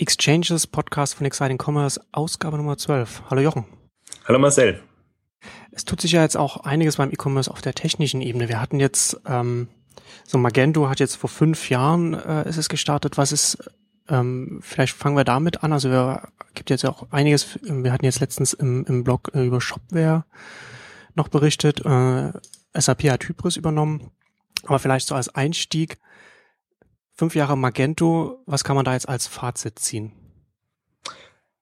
Exchanges Podcast von Exciting Commerce, Ausgabe Nummer 12. Hallo Jochen. Hallo Marcel. Es tut sich ja jetzt auch einiges beim E-Commerce auf der technischen Ebene. Wir hatten jetzt, ähm, so Magento hat jetzt vor fünf Jahren äh, ist es gestartet. Was ist, ähm, vielleicht fangen wir damit an. Also wir gibt jetzt auch einiges, wir hatten jetzt letztens im, im Blog äh, über Shopware noch berichtet. Äh, SAP hat Hybris übernommen. Aber vielleicht so als Einstieg, fünf Jahre Magento, was kann man da jetzt als Fazit ziehen?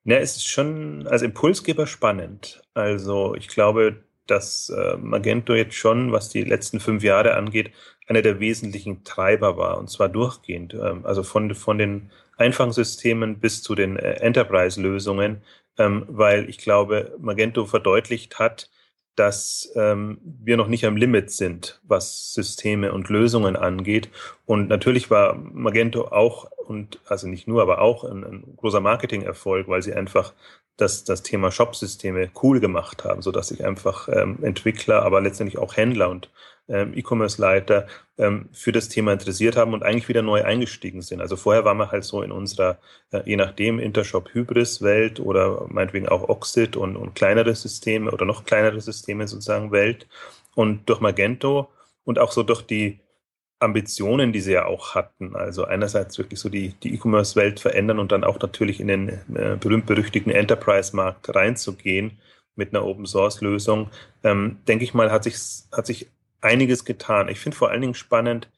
Ja, es ist schon als Impulsgeber spannend. Also ich glaube, dass äh, Magento jetzt schon, was die letzten fünf Jahre angeht, einer der wesentlichen Treiber war und zwar durchgehend. Ähm, also von, von den Einfangssystemen bis zu den äh, Enterprise-Lösungen, ähm, weil ich glaube, Magento verdeutlicht hat, dass ähm, wir noch nicht am Limit sind, was Systeme und Lösungen angeht. Und natürlich war Magento auch, und also nicht nur, aber auch ein, ein großer Marketing-Erfolg, weil sie einfach das, das Thema Shop-Systeme cool gemacht haben, so dass sich einfach ähm, Entwickler, aber letztendlich auch Händler und ähm, E-Commerce-Leiter ähm, für das Thema interessiert haben und eigentlich wieder neu eingestiegen sind. Also vorher waren wir halt so in unserer, äh, je nachdem, Intershop-Hybris-Welt oder meinetwegen auch Oxid und, und kleinere Systeme oder noch kleinere Systeme sozusagen Welt. Und durch Magento und auch so durch die Ambitionen, die sie ja auch hatten. Also einerseits wirklich so die, E-Commerce-Welt verändern und dann auch natürlich in den äh, berühmt-berüchtigten Enterprise-Markt reinzugehen mit einer Open-Source-Lösung, ähm, denke ich mal, hat sich, hat sich einiges getan. Ich finde vor allen Dingen spannend,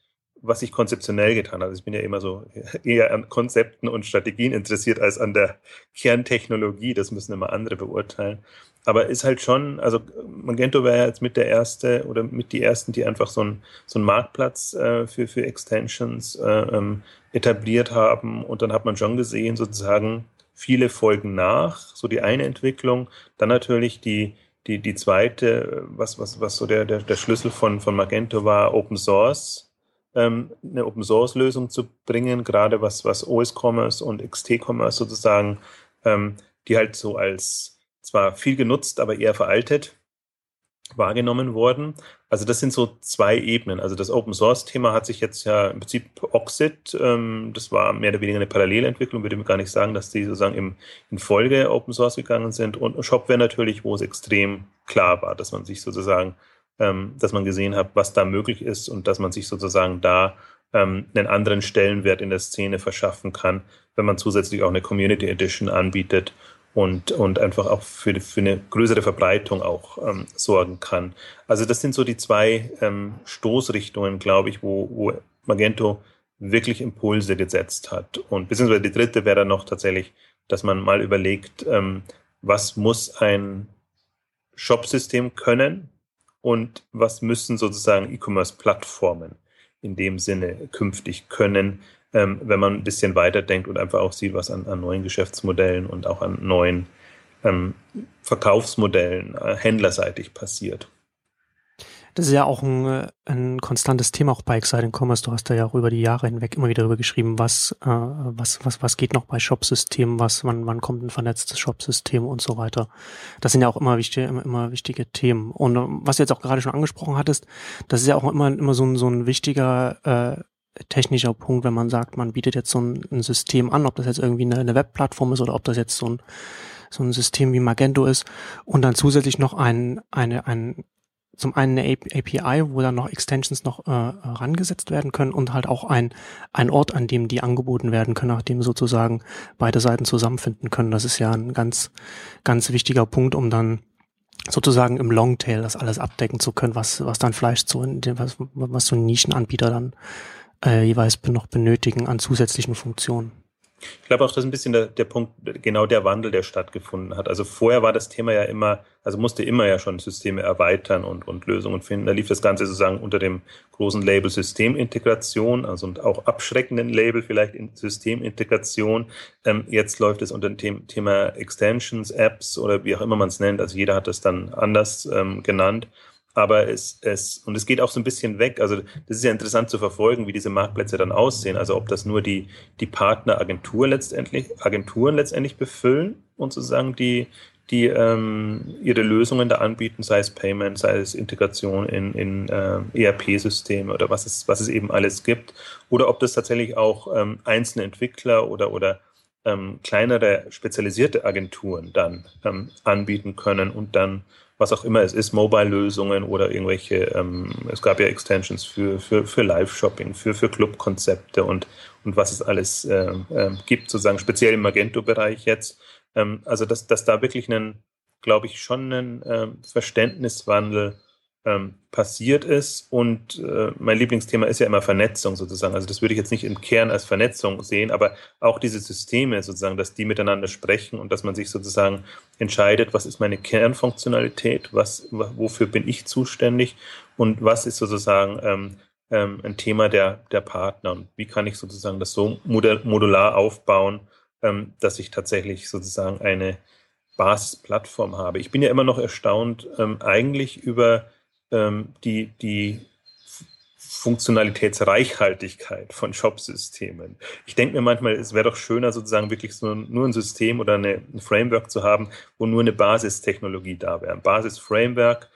was sich konzeptionell getan hat. Also ich bin ja immer so eher an Konzepten und Strategien interessiert als an der Kerntechnologie. Das müssen immer andere beurteilen. Aber ist halt schon, also Magento wäre jetzt mit der erste oder mit die ersten, die einfach so einen so Marktplatz äh, für, für Extensions äh, ähm, etabliert haben. Und dann hat man schon gesehen, sozusagen, viele folgen nach. So die eine Entwicklung. Dann natürlich die, die, die zweite, was, was, was so der, der, der Schlüssel von, von Magento war, Open Source, ähm, eine Open Source Lösung zu bringen, gerade was, was OS Commerce und XT Commerce sozusagen, ähm, die halt so als zwar viel genutzt, aber eher veraltet wahrgenommen worden. Also das sind so zwei Ebenen. Also das Open Source Thema hat sich jetzt ja im Prinzip Oxid, ähm, das war mehr oder weniger eine Parallelentwicklung, würde mir gar nicht sagen, dass die sozusagen im, in Folge Open Source gegangen sind. Und Shopware natürlich, wo es extrem klar war, dass man sich sozusagen, ähm, dass man gesehen hat, was da möglich ist und dass man sich sozusagen da ähm, einen anderen Stellenwert in der Szene verschaffen kann, wenn man zusätzlich auch eine Community Edition anbietet und, und einfach auch für, für eine größere Verbreitung auch ähm, sorgen kann. Also das sind so die zwei ähm, Stoßrichtungen, glaube ich, wo, wo Magento wirklich Impulse gesetzt hat. Und beziehungsweise die dritte wäre dann noch tatsächlich, dass man mal überlegt, ähm, was muss ein Shop-System können und was müssen sozusagen E-Commerce-Plattformen in dem Sinne künftig können, ähm, wenn man ein bisschen weiterdenkt und einfach auch sieht, was an, an neuen Geschäftsmodellen und auch an neuen ähm, Verkaufsmodellen äh, händlerseitig passiert. Das ist ja auch ein, äh, ein konstantes Thema auch bei Exciting Commerce. Du hast da ja auch über die Jahre hinweg immer wieder darüber geschrieben, was, äh, was, was, was geht noch bei Shopsystemen, was, wann, wann kommt ein vernetztes Shopsystem und so weiter. Das sind ja auch immer wichtige, immer, immer wichtige Themen. Und äh, was du jetzt auch gerade schon angesprochen hattest, das ist ja auch immer, immer so ein, so ein wichtiger äh, technischer Punkt, wenn man sagt, man bietet jetzt so ein, ein System an, ob das jetzt irgendwie eine, eine Webplattform ist oder ob das jetzt so ein, so ein System wie Magento ist und dann zusätzlich noch ein, eine, ein, zum einen eine API, wo dann noch Extensions noch äh, rangesetzt werden können und halt auch ein, ein Ort, an dem die angeboten werden können, nachdem sozusagen beide Seiten zusammenfinden können. Das ist ja ein ganz, ganz wichtiger Punkt, um dann sozusagen im Longtail das alles abdecken zu können, was, was dann vielleicht so, in dem, was, was so ein Nischenanbieter dann äh, jeweils noch benötigen an zusätzlichen Funktionen. Ich glaube auch, das ist ein bisschen der, der Punkt, genau der Wandel, der stattgefunden hat. Also vorher war das Thema ja immer, also musste immer ja schon Systeme erweitern und, und Lösungen finden. Da lief das Ganze sozusagen unter dem großen Label Systemintegration, also und auch abschreckenden Label vielleicht in Systemintegration. Ähm, jetzt läuft es unter dem Thema Extensions, Apps oder wie auch immer man es nennt. Also jeder hat es dann anders ähm, genannt aber es, es, und es geht auch so ein bisschen weg. Also, das ist ja interessant zu verfolgen, wie diese Marktplätze dann aussehen. Also, ob das nur die, die Partneragentur letztendlich, Agenturen letztendlich befüllen und sozusagen die, die ähm, ihre Lösungen da anbieten, sei es Payment, sei es Integration in, in äh, ERP-Systeme oder was es, was es eben alles gibt. Oder ob das tatsächlich auch ähm, einzelne Entwickler oder, oder ähm, kleinere spezialisierte Agenturen dann ähm, anbieten können und dann was auch immer es ist, Mobile-Lösungen oder irgendwelche, ähm, es gab ja Extensions für, für, für Live-Shopping, für, für Club-Konzepte und, und was es alles äh, äh, gibt, sozusagen speziell im Magento-Bereich jetzt. Ähm, also, dass, dass da wirklich ein, glaube ich, schon ein äh, Verständniswandel ähm, passiert ist. Und äh, mein Lieblingsthema ist ja immer Vernetzung sozusagen. Also das würde ich jetzt nicht im Kern als Vernetzung sehen, aber auch diese Systeme sozusagen, dass die miteinander sprechen und dass man sich sozusagen entscheidet, was ist meine Kernfunktionalität, was, wofür bin ich zuständig und was ist sozusagen ähm, ähm, ein Thema der, der Partner und wie kann ich sozusagen das so modular aufbauen, ähm, dass ich tatsächlich sozusagen eine Basisplattform habe. Ich bin ja immer noch erstaunt, ähm, eigentlich über die, die Funktionalitätsreichhaltigkeit von Shop-Systemen. Ich denke mir manchmal, es wäre doch schöner, sozusagen wirklich so nur ein System oder eine, ein Framework zu haben, wo nur eine Basistechnologie da wäre. Ein Basis-Framework,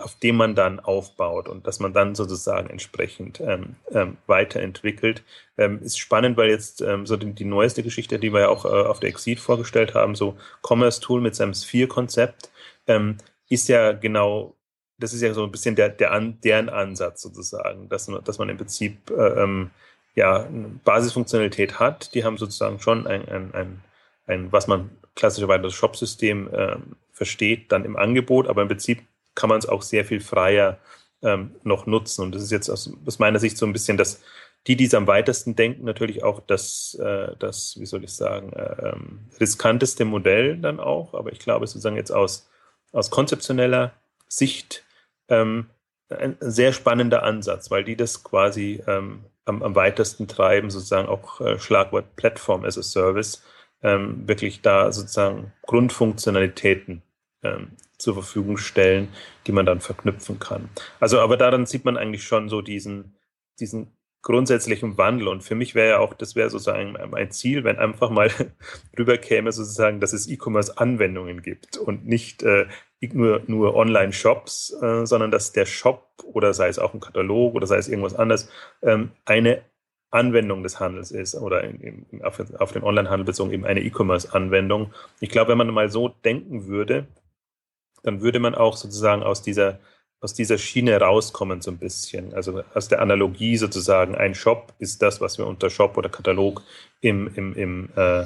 auf dem man dann aufbaut und dass man dann sozusagen entsprechend ähm, ähm, weiterentwickelt. Ähm, ist spannend, weil jetzt ähm, so die, die, neueste Geschichte, die wir ja auch äh, auf der Exit vorgestellt haben, so Commerce Tool mit seinem Sphere-Konzept, ähm, ist ja genau das ist ja so ein bisschen der, der an, deren Ansatz sozusagen, dass, dass man im Prinzip äh, ähm, ja, eine Basisfunktionalität hat. Die haben sozusagen schon ein, ein, ein, ein was man klassischerweise das Shop-System äh, versteht, dann im Angebot, aber im Prinzip kann man es auch sehr viel freier ähm, noch nutzen. Und das ist jetzt aus, aus meiner Sicht so ein bisschen das, die, die es am weitesten denken, natürlich auch das, äh, das wie soll ich sagen, äh, ähm, riskanteste Modell dann auch. Aber ich glaube, sozusagen jetzt aus, aus konzeptioneller Sicht ähm, ein sehr spannender Ansatz, weil die das quasi ähm, am, am, weitesten treiben, sozusagen auch äh, Schlagwort Platform as a Service, ähm, wirklich da sozusagen Grundfunktionalitäten ähm, zur Verfügung stellen, die man dann verknüpfen kann. Also, aber daran sieht man eigentlich schon so diesen, diesen grundsätzlichen Wandel. Und für mich wäre ja auch, das wäre sozusagen mein Ziel, wenn einfach mal rüberkäme, sozusagen, dass es E-Commerce-Anwendungen gibt und nicht äh, nur, nur Online-Shops, äh, sondern dass der Shop oder sei es auch ein Katalog oder sei es irgendwas anderes, ähm, eine Anwendung des Handels ist oder in, in, auf, auf, den Online-Handel bezogen eben eine E-Commerce-Anwendung. Ich glaube, wenn man mal so denken würde, dann würde man auch sozusagen aus dieser, aus dieser Schiene rauskommen so ein bisschen. Also aus der Analogie sozusagen, ein Shop ist das, was wir unter Shop oder Katalog im, im, im äh,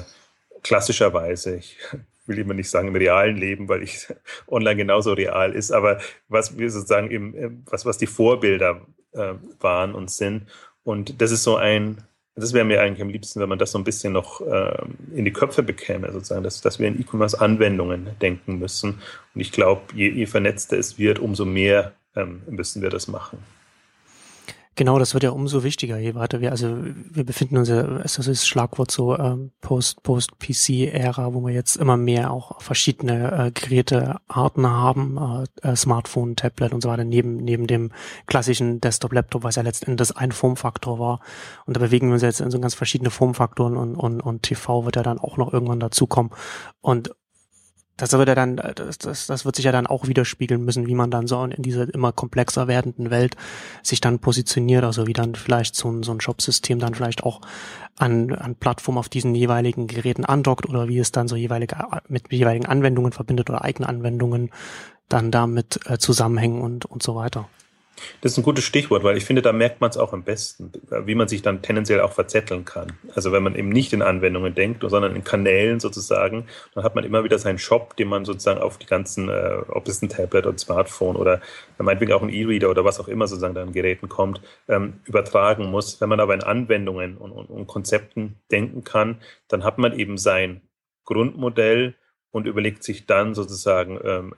klassischerweise, ich will immer nicht sagen im realen Leben, weil ich online genauso real ist, aber was wir sozusagen im, was, was die Vorbilder äh, waren und sind. Und das ist so ein, das wäre mir eigentlich am liebsten, wenn man das so ein bisschen noch äh, in die Köpfe bekäme, sozusagen, dass, dass wir in E-Commerce-Anwendungen denken müssen. Und ich glaube, je, je vernetzter es wird, umso mehr ähm, müssen wir das machen. Genau, das wird ja umso wichtiger, je weiter wir, also wir befinden uns ja, das ist das Schlagwort so ähm, Post, Post-PC-Ära, wo wir jetzt immer mehr auch verschiedene äh, Gerätearten haben, äh, äh, Smartphone, Tablet und so weiter, neben, neben dem klassischen Desktop-Laptop, was ja letztendlich ein Formfaktor war. Und da bewegen wir uns jetzt in so ganz verschiedene Formfaktoren und, und, und TV wird ja dann auch noch irgendwann dazukommen. Und das wird ja dann, das, das, das wird sich ja dann auch widerspiegeln müssen, wie man dann so in dieser immer komplexer werdenden Welt sich dann positioniert, also wie dann vielleicht so ein, so ein Shop-System dann vielleicht auch an, an Plattformen auf diesen jeweiligen Geräten andockt oder wie es dann so jeweilige mit jeweiligen Anwendungen verbindet oder eigene Anwendungen dann damit äh, zusammenhängen und, und so weiter. Das ist ein gutes Stichwort, weil ich finde, da merkt man es auch am besten, wie man sich dann tendenziell auch verzetteln kann. Also wenn man eben nicht in Anwendungen denkt, sondern in Kanälen sozusagen, dann hat man immer wieder seinen Shop, den man sozusagen auf die ganzen, äh, ob es ein Tablet oder Smartphone oder meinetwegen auch ein E-Reader oder was auch immer sozusagen an Geräten kommt, ähm, übertragen muss. Wenn man aber in Anwendungen und, und, und Konzepten denken kann, dann hat man eben sein Grundmodell und überlegt sich dann sozusagen, ähm,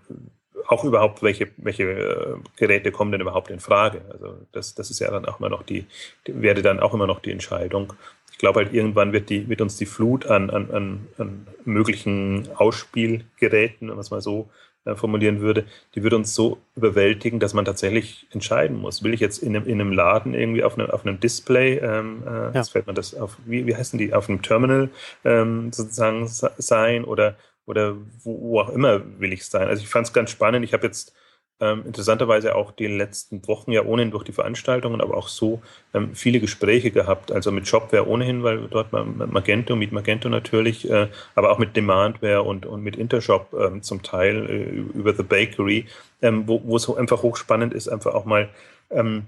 auch überhaupt, welche, welche äh, Geräte kommen denn überhaupt in Frage. Also das, das ist ja dann auch immer noch die, die wäre dann auch immer noch die Entscheidung. Ich glaube halt, irgendwann wird, die, wird uns die Flut an, an, an, an möglichen Ausspielgeräten, wenn man es mal so äh, formulieren würde, die würde uns so überwältigen, dass man tatsächlich entscheiden muss. Will ich jetzt in einem, in einem Laden irgendwie auf einem, auf einem Display, ähm, äh, ja. jetzt fällt man das auf, wie, wie heißen die, auf einem Terminal ähm, sozusagen sein oder oder wo, wo auch immer will ich sein. Also ich fand es ganz spannend. Ich habe jetzt ähm, interessanterweise auch die letzten Wochen ja ohnehin durch die Veranstaltungen, aber auch so ähm, viele Gespräche gehabt. Also mit Shopware ohnehin, weil dort Magento, mit Magento natürlich, äh, aber auch mit Demandware und, und mit Intershop ähm, zum Teil äh, über The Bakery, ähm, wo, wo es einfach hochspannend ist, einfach auch mal ähm,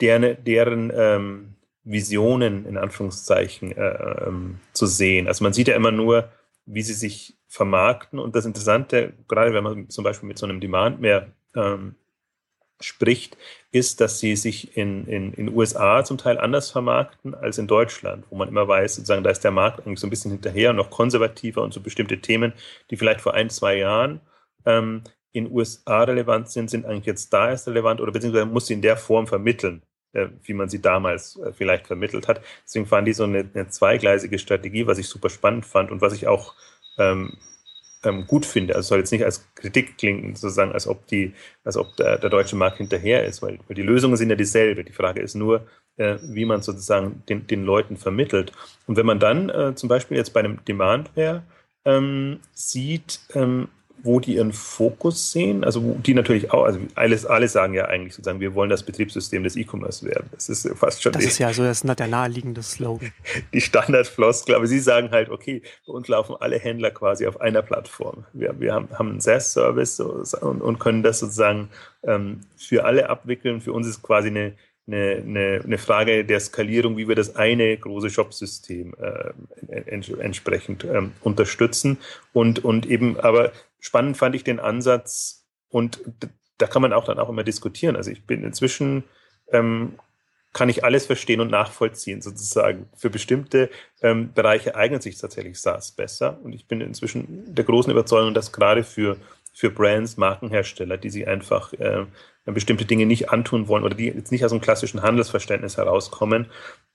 deren, deren ähm, Visionen in Anführungszeichen äh, zu sehen. Also man sieht ja immer nur, wie sie sich vermarkten. Und das Interessante, gerade wenn man zum Beispiel mit so einem Demand mehr ähm, spricht, ist, dass sie sich in, in, in USA zum Teil anders vermarkten als in Deutschland, wo man immer weiß, sozusagen, da ist der Markt eigentlich so ein bisschen hinterher und noch konservativer und so bestimmte Themen, die vielleicht vor ein, zwei Jahren ähm, in USA relevant sind, sind eigentlich jetzt da erst relevant oder beziehungsweise muss sie in der Form vermitteln, äh, wie man sie damals äh, vielleicht vermittelt hat. Deswegen fand die so eine, eine zweigleisige Strategie, was ich super spannend fand und was ich auch ähm, ähm, gut finde. Also soll jetzt nicht als Kritik klingen, sozusagen, als ob die, als ob der, der deutsche Markt hinterher ist, weil, weil, die Lösungen sind ja dieselbe. Die Frage ist nur, äh, wie man sozusagen den, den Leuten vermittelt. Und wenn man dann äh, zum Beispiel jetzt bei einem Demandware ähm, sieht, ähm, wo die ihren Fokus sehen, also die natürlich auch, also alles, alle sagen ja eigentlich sozusagen, wir wollen das Betriebssystem des E-Commerce werden. Das ist fast schon. Das die, ist ja so das ist der naheliegende Slogan. Die Standardfloskel, aber sie sagen halt, okay, bei uns laufen alle Händler quasi auf einer Plattform. Wir, wir haben, haben einen SaaS-Service und, und, können das sozusagen ähm, für alle abwickeln. Für uns ist quasi eine, eine, eine, eine Frage der Skalierung, wie wir das eine große Shop-System äh, ents entsprechend ähm, unterstützen. Und, und eben, aber spannend fand ich den Ansatz und da kann man auch dann auch immer diskutieren. Also ich bin inzwischen, ähm, kann ich alles verstehen und nachvollziehen sozusagen. Für bestimmte ähm, Bereiche eignet sich tatsächlich SaaS besser und ich bin inzwischen der großen Überzeugung, dass gerade für für Brands, Markenhersteller, die sich einfach äh, bestimmte Dinge nicht antun wollen oder die jetzt nicht aus einem klassischen Handelsverständnis herauskommen,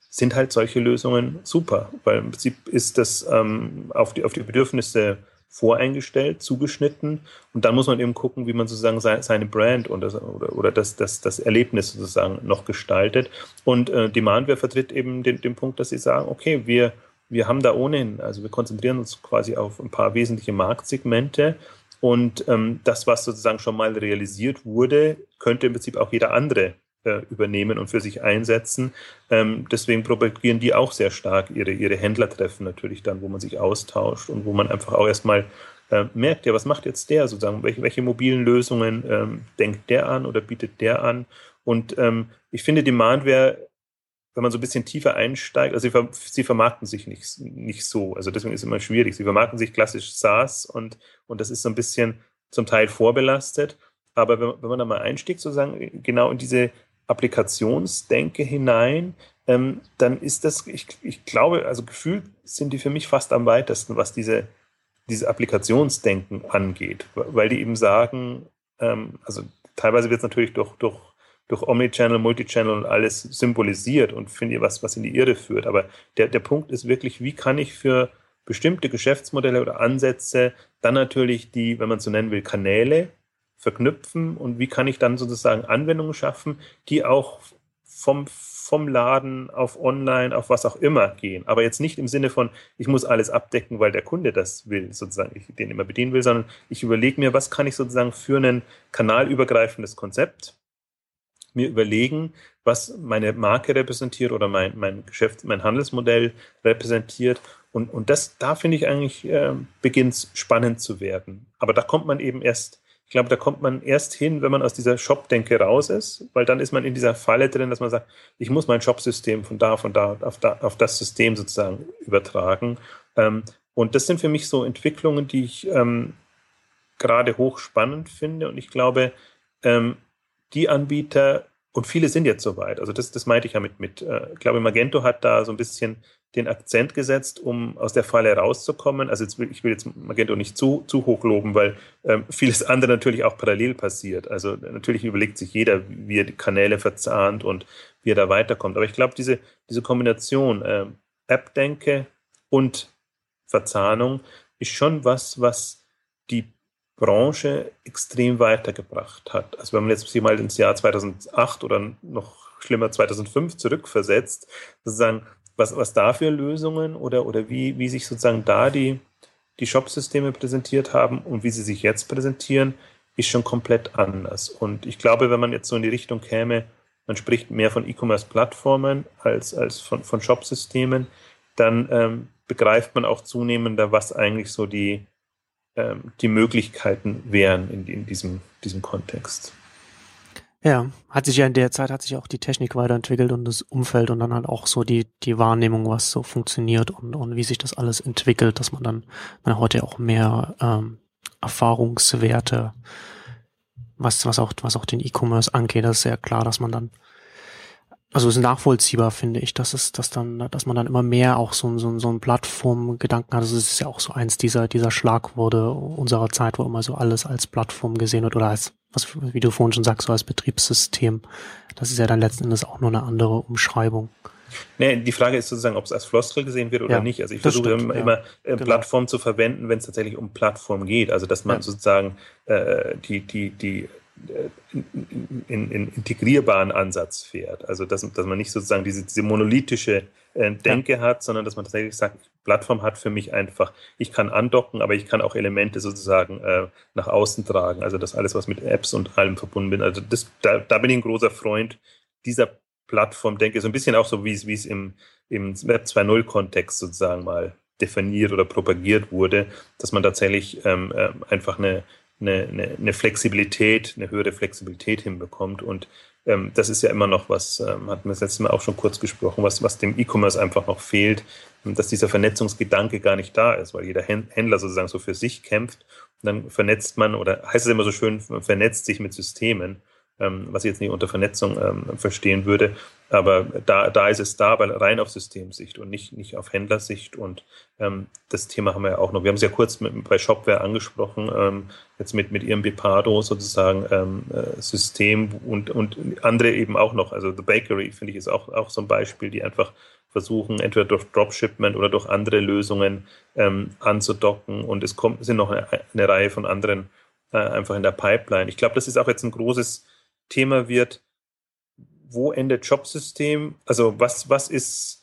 sind halt solche Lösungen super, weil im Prinzip ist das ähm, auf, die, auf die Bedürfnisse voreingestellt, zugeschnitten und dann muss man eben gucken, wie man sozusagen seine Brand oder, oder das, das, das Erlebnis sozusagen noch gestaltet. Und äh, Demandware vertritt eben den, den Punkt, dass sie sagen, okay, wir, wir haben da ohnehin, also wir konzentrieren uns quasi auf ein paar wesentliche Marktsegmente und ähm, das, was sozusagen schon mal realisiert wurde, könnte im Prinzip auch jeder andere übernehmen und für sich einsetzen. Ähm, deswegen propagieren die auch sehr stark ihre, ihre Händlertreffen natürlich dann, wo man sich austauscht und wo man einfach auch erstmal äh, merkt, ja, was macht jetzt der sozusagen? Welche, welche mobilen Lösungen ähm, denkt der an oder bietet der an? Und ähm, ich finde, Demandware wenn man so ein bisschen tiefer einsteigt, also sie, sie, vermarkten sich nicht, nicht so. Also deswegen ist es immer schwierig. Sie vermarkten sich klassisch SaaS und, und das ist so ein bisschen zum Teil vorbelastet. Aber wenn, wenn man da mal einstiegt, sozusagen genau in diese Applikationsdenke hinein, ähm, dann ist das, ich, ich glaube, also gefühlt sind die für mich fast am weitesten, was diese, diese Applikationsdenken angeht, weil die eben sagen, ähm, also teilweise wird es natürlich durch, durch durch Omnichannel, Multichannel und alles symbolisiert und finde ich was, was in die Irre führt. Aber der, der Punkt ist wirklich, wie kann ich für bestimmte Geschäftsmodelle oder Ansätze dann natürlich die, wenn man so nennen will, Kanäle verknüpfen und wie kann ich dann sozusagen Anwendungen schaffen, die auch vom, vom Laden auf Online, auf was auch immer gehen. Aber jetzt nicht im Sinne von, ich muss alles abdecken, weil der Kunde das will, sozusagen, ich den immer bedienen will, sondern ich überlege mir, was kann ich sozusagen für ein kanalübergreifendes Konzept mir überlegen, was meine Marke repräsentiert oder mein, mein Geschäft, mein Handelsmodell repräsentiert. Und, und das, da finde ich eigentlich, äh, beginnt spannend zu werden. Aber da kommt man eben erst, ich glaube, da kommt man erst hin, wenn man aus dieser Shop-Denke raus ist, weil dann ist man in dieser Falle drin, dass man sagt, ich muss mein Shop-System von da, von da auf, da auf das System sozusagen übertragen. Ähm, und das sind für mich so Entwicklungen, die ich ähm, gerade hochspannend finde. Und ich glaube, ähm, die Anbieter, und viele sind jetzt soweit. Also das, das meinte ich ja mit, mit äh, ich glaube, Magento hat da so ein bisschen den Akzent gesetzt, um aus der Falle rauszukommen. Also jetzt ich will jetzt Magento nicht zu, zu hoch loben, weil ähm, vieles andere natürlich auch parallel passiert. Also natürlich überlegt sich jeder, wie er die Kanäle verzahnt und wie er da weiterkommt. Aber ich glaube, diese, diese Kombination äh, App-Denke und Verzahnung ist schon was, was die Branche extrem weitergebracht hat. Also wenn man jetzt sich mal ins Jahr 2008 oder noch schlimmer 2005 zurückversetzt, sozusagen, was, was da für Lösungen oder, oder wie, wie sich sozusagen da die, die Shop-Systeme präsentiert haben und wie sie sich jetzt präsentieren, ist schon komplett anders. Und ich glaube, wenn man jetzt so in die Richtung käme, man spricht mehr von E-Commerce-Plattformen als, als von, von Shop-Systemen, dann ähm, begreift man auch zunehmender, was eigentlich so die, ähm, die Möglichkeiten wären in, in diesem, diesem Kontext. Ja, hat sich ja in der Zeit hat sich auch die Technik weiterentwickelt und das Umfeld und dann halt auch so die, die Wahrnehmung, was so funktioniert und, und wie sich das alles entwickelt, dass man dann man heute auch mehr ähm, Erfahrungswerte, was, was auch, was auch den E-Commerce angeht, das ist sehr klar, dass man dann also es ist nachvollziehbar, finde ich, dass es, dass dann, dass man dann immer mehr auch so, so, so ein Plattformgedanken hat. Das ist ja auch so eins dieser, dieser Schlagworte unserer Zeit, wo immer so alles als Plattform gesehen wird oder als, was, wie du vorhin schon sagst, so als Betriebssystem. Das ist ja dann letzten Endes auch nur eine andere Umschreibung. Nee, die Frage ist sozusagen, ob es als Floskel gesehen wird oder ja, nicht. Also ich versuche stimmt, immer, ja. immer äh, genau. Plattform zu verwenden, wenn es tatsächlich um Plattform geht. Also dass man ja. sozusagen äh, die, die, die in, in, in integrierbaren Ansatz fährt. Also dass, dass man nicht sozusagen diese, diese monolithische äh, Denke ja. hat, sondern dass man tatsächlich sagt, Plattform hat für mich einfach, ich kann andocken, aber ich kann auch Elemente sozusagen äh, nach außen tragen. Also das alles, was mit Apps und allem verbunden bin. Also das, da, da bin ich ein großer Freund dieser Plattform, denke ich, so ein bisschen auch so, wie es, wie es im, im Web 2.0-Kontext sozusagen mal definiert oder propagiert wurde, dass man tatsächlich ähm, äh, einfach eine, eine, eine, eine Flexibilität, eine höhere Flexibilität hinbekommt. Und ähm, das ist ja immer noch was, ähm, hatten wir das letzte Mal auch schon kurz gesprochen, was, was dem E-Commerce einfach noch fehlt, dass dieser Vernetzungsgedanke gar nicht da ist, weil jeder Händler sozusagen so für sich kämpft. Und dann vernetzt man, oder heißt es immer so schön, vernetzt sich mit Systemen ähm, was ich jetzt nicht unter Vernetzung ähm, verstehen würde. Aber da, da ist es da, weil rein auf Systemsicht und nicht, nicht auf Händlersicht. Und ähm, das Thema haben wir ja auch noch. Wir haben es ja kurz mit, bei Shopware angesprochen, ähm, jetzt mit, mit ihrem Bipado sozusagen ähm, äh, System und, und andere eben auch noch. Also The Bakery, finde ich, ist auch, auch so ein Beispiel, die einfach versuchen, entweder durch Dropshipment oder durch andere Lösungen ähm, anzudocken. Und es kommt, sind noch eine, eine Reihe von anderen äh, einfach in der Pipeline. Ich glaube, das ist auch jetzt ein großes Thema wird, wo endet Shopsystem? Also was, was ist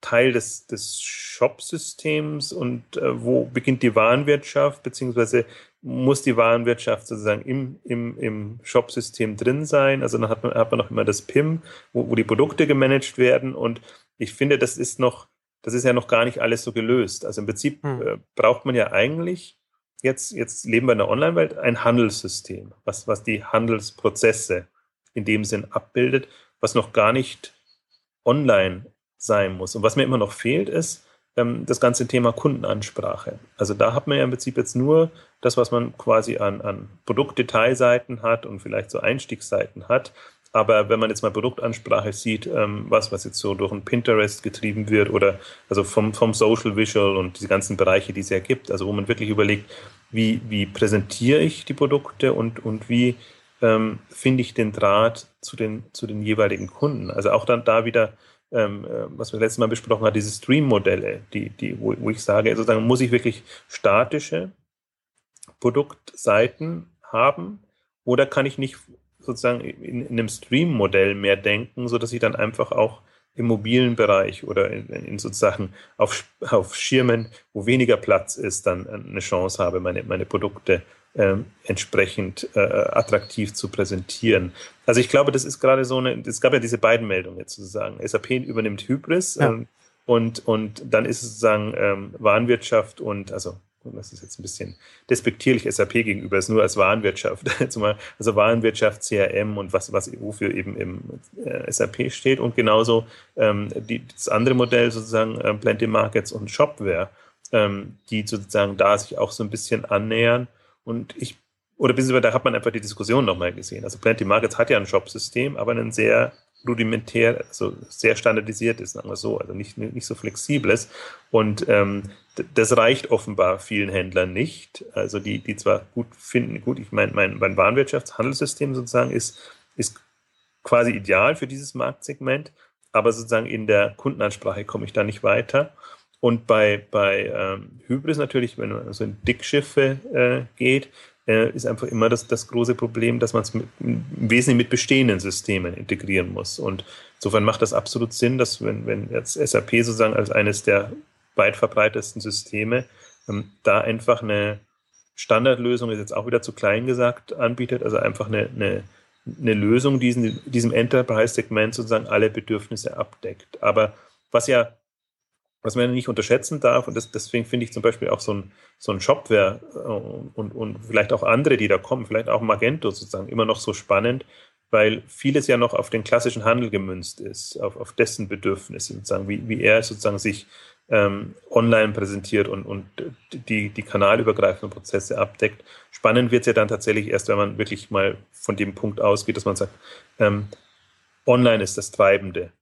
Teil des, des Shopsystems und äh, wo beginnt die Warenwirtschaft, beziehungsweise muss die Warenwirtschaft sozusagen im, im, im Shopsystem drin sein? Also dann hat man, hat man noch immer das PIM, wo, wo die Produkte gemanagt werden und ich finde, das ist noch, das ist ja noch gar nicht alles so gelöst. Also im Prinzip hm. äh, braucht man ja eigentlich jetzt, jetzt leben wir in der Online-Welt, ein Handelssystem, was, was die Handelsprozesse in dem Sinn abbildet, was noch gar nicht online sein muss. Und was mir immer noch fehlt, ist ähm, das ganze Thema Kundenansprache. Also da hat man ja im Prinzip jetzt nur das, was man quasi an, an Produktdetailseiten hat und vielleicht so Einstiegsseiten hat. Aber wenn man jetzt mal Produktansprache sieht, ähm, was, was jetzt so durch ein Pinterest getrieben wird oder also vom, vom Social Visual und diese ganzen Bereiche, die es ja gibt, also wo man wirklich überlegt, wie, wie präsentiere ich die Produkte und, und wie ähm, finde ich den Draht zu den, zu den jeweiligen Kunden. Also auch dann da wieder, ähm, äh, was wir letztes Mal besprochen haben, diese Stream-Modelle, die, die, wo, wo ich sage, sozusagen muss ich wirklich statische Produktseiten haben oder kann ich nicht sozusagen in, in einem Stream-Modell mehr denken, so dass ich dann einfach auch im mobilen Bereich oder in, in, sozusagen auf, auf Schirmen, wo weniger Platz ist, dann eine Chance habe, meine, meine Produkte äh, entsprechend äh, attraktiv zu präsentieren. Also ich glaube, das ist gerade so eine, es gab ja diese beiden Meldungen jetzt sozusagen. SAP übernimmt Hybris ja. ähm, und, und dann ist es sozusagen ähm, Warenwirtschaft und also das ist jetzt ein bisschen despektierlich SAP gegenüber, ist nur als Warenwirtschaft, also Warenwirtschaft, CRM und was, was wofür eben im äh, SAP steht und genauso ähm, die, das andere Modell sozusagen äh, Plenty Markets und Shopware, ähm, die sozusagen da sich auch so ein bisschen annähern und ich oder beziehungsweise da hat man einfach die Diskussion nochmal gesehen. Also Plenty Markets hat ja ein Shop-System, aber ein sehr rudimentär, also sehr standardisiert ist, sagen wir so, also nicht, nicht so flexibel ist. Und ähm, das reicht offenbar vielen Händlern nicht. Also die, die zwar gut finden, gut, ich meine, mein, mein Warenwirtschaftshandelssystem sozusagen ist, ist quasi ideal für dieses Marktsegment, aber sozusagen in der Kundenansprache komme ich da nicht weiter. Und bei, bei ähm, Hybris natürlich, wenn man so in Dickschiffe äh, geht, äh, ist einfach immer das, das große Problem, dass man es im Wesentlichen mit bestehenden Systemen integrieren muss. Und insofern macht das absolut Sinn, dass wenn, wenn jetzt SAP sozusagen als eines der weit verbreitetsten Systeme ähm, da einfach eine Standardlösung ist jetzt auch wieder zu klein gesagt anbietet, also einfach eine, eine, eine Lösung, die in diesem Enterprise-Segment sozusagen alle Bedürfnisse abdeckt. Aber was ja, was man nicht unterschätzen darf, und das, deswegen finde ich zum Beispiel auch so ein, so ein Shopware äh, und, und vielleicht auch andere, die da kommen, vielleicht auch Magento sozusagen, immer noch so spannend, weil vieles ja noch auf den klassischen Handel gemünzt ist, auf, auf dessen Bedürfnisse, sozusagen, wie, wie er sozusagen sich ähm, online präsentiert und, und die, die kanalübergreifenden Prozesse abdeckt. Spannend wird es ja dann tatsächlich erst, wenn man wirklich mal von dem Punkt ausgeht, dass man sagt, ähm, online ist das treibende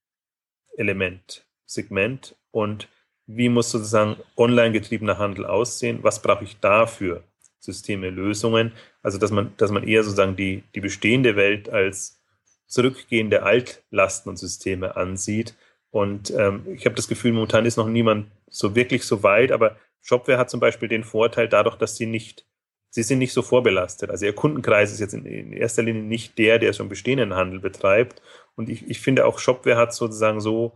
Element, Segment und wie muss sozusagen online getriebener Handel aussehen? Was brauche ich dafür? Systeme, Lösungen. Also dass man, dass man eher sozusagen die, die bestehende Welt als zurückgehende Altlasten und Systeme ansieht. Und ähm, ich habe das Gefühl, momentan ist noch niemand so wirklich so weit, aber Shopware hat zum Beispiel den Vorteil dadurch, dass sie nicht, sie sind nicht so vorbelastet. Also ihr Kundenkreis ist jetzt in, in erster Linie nicht der, der schon bestehenden Handel betreibt. Und ich, ich finde auch Shopware hat sozusagen so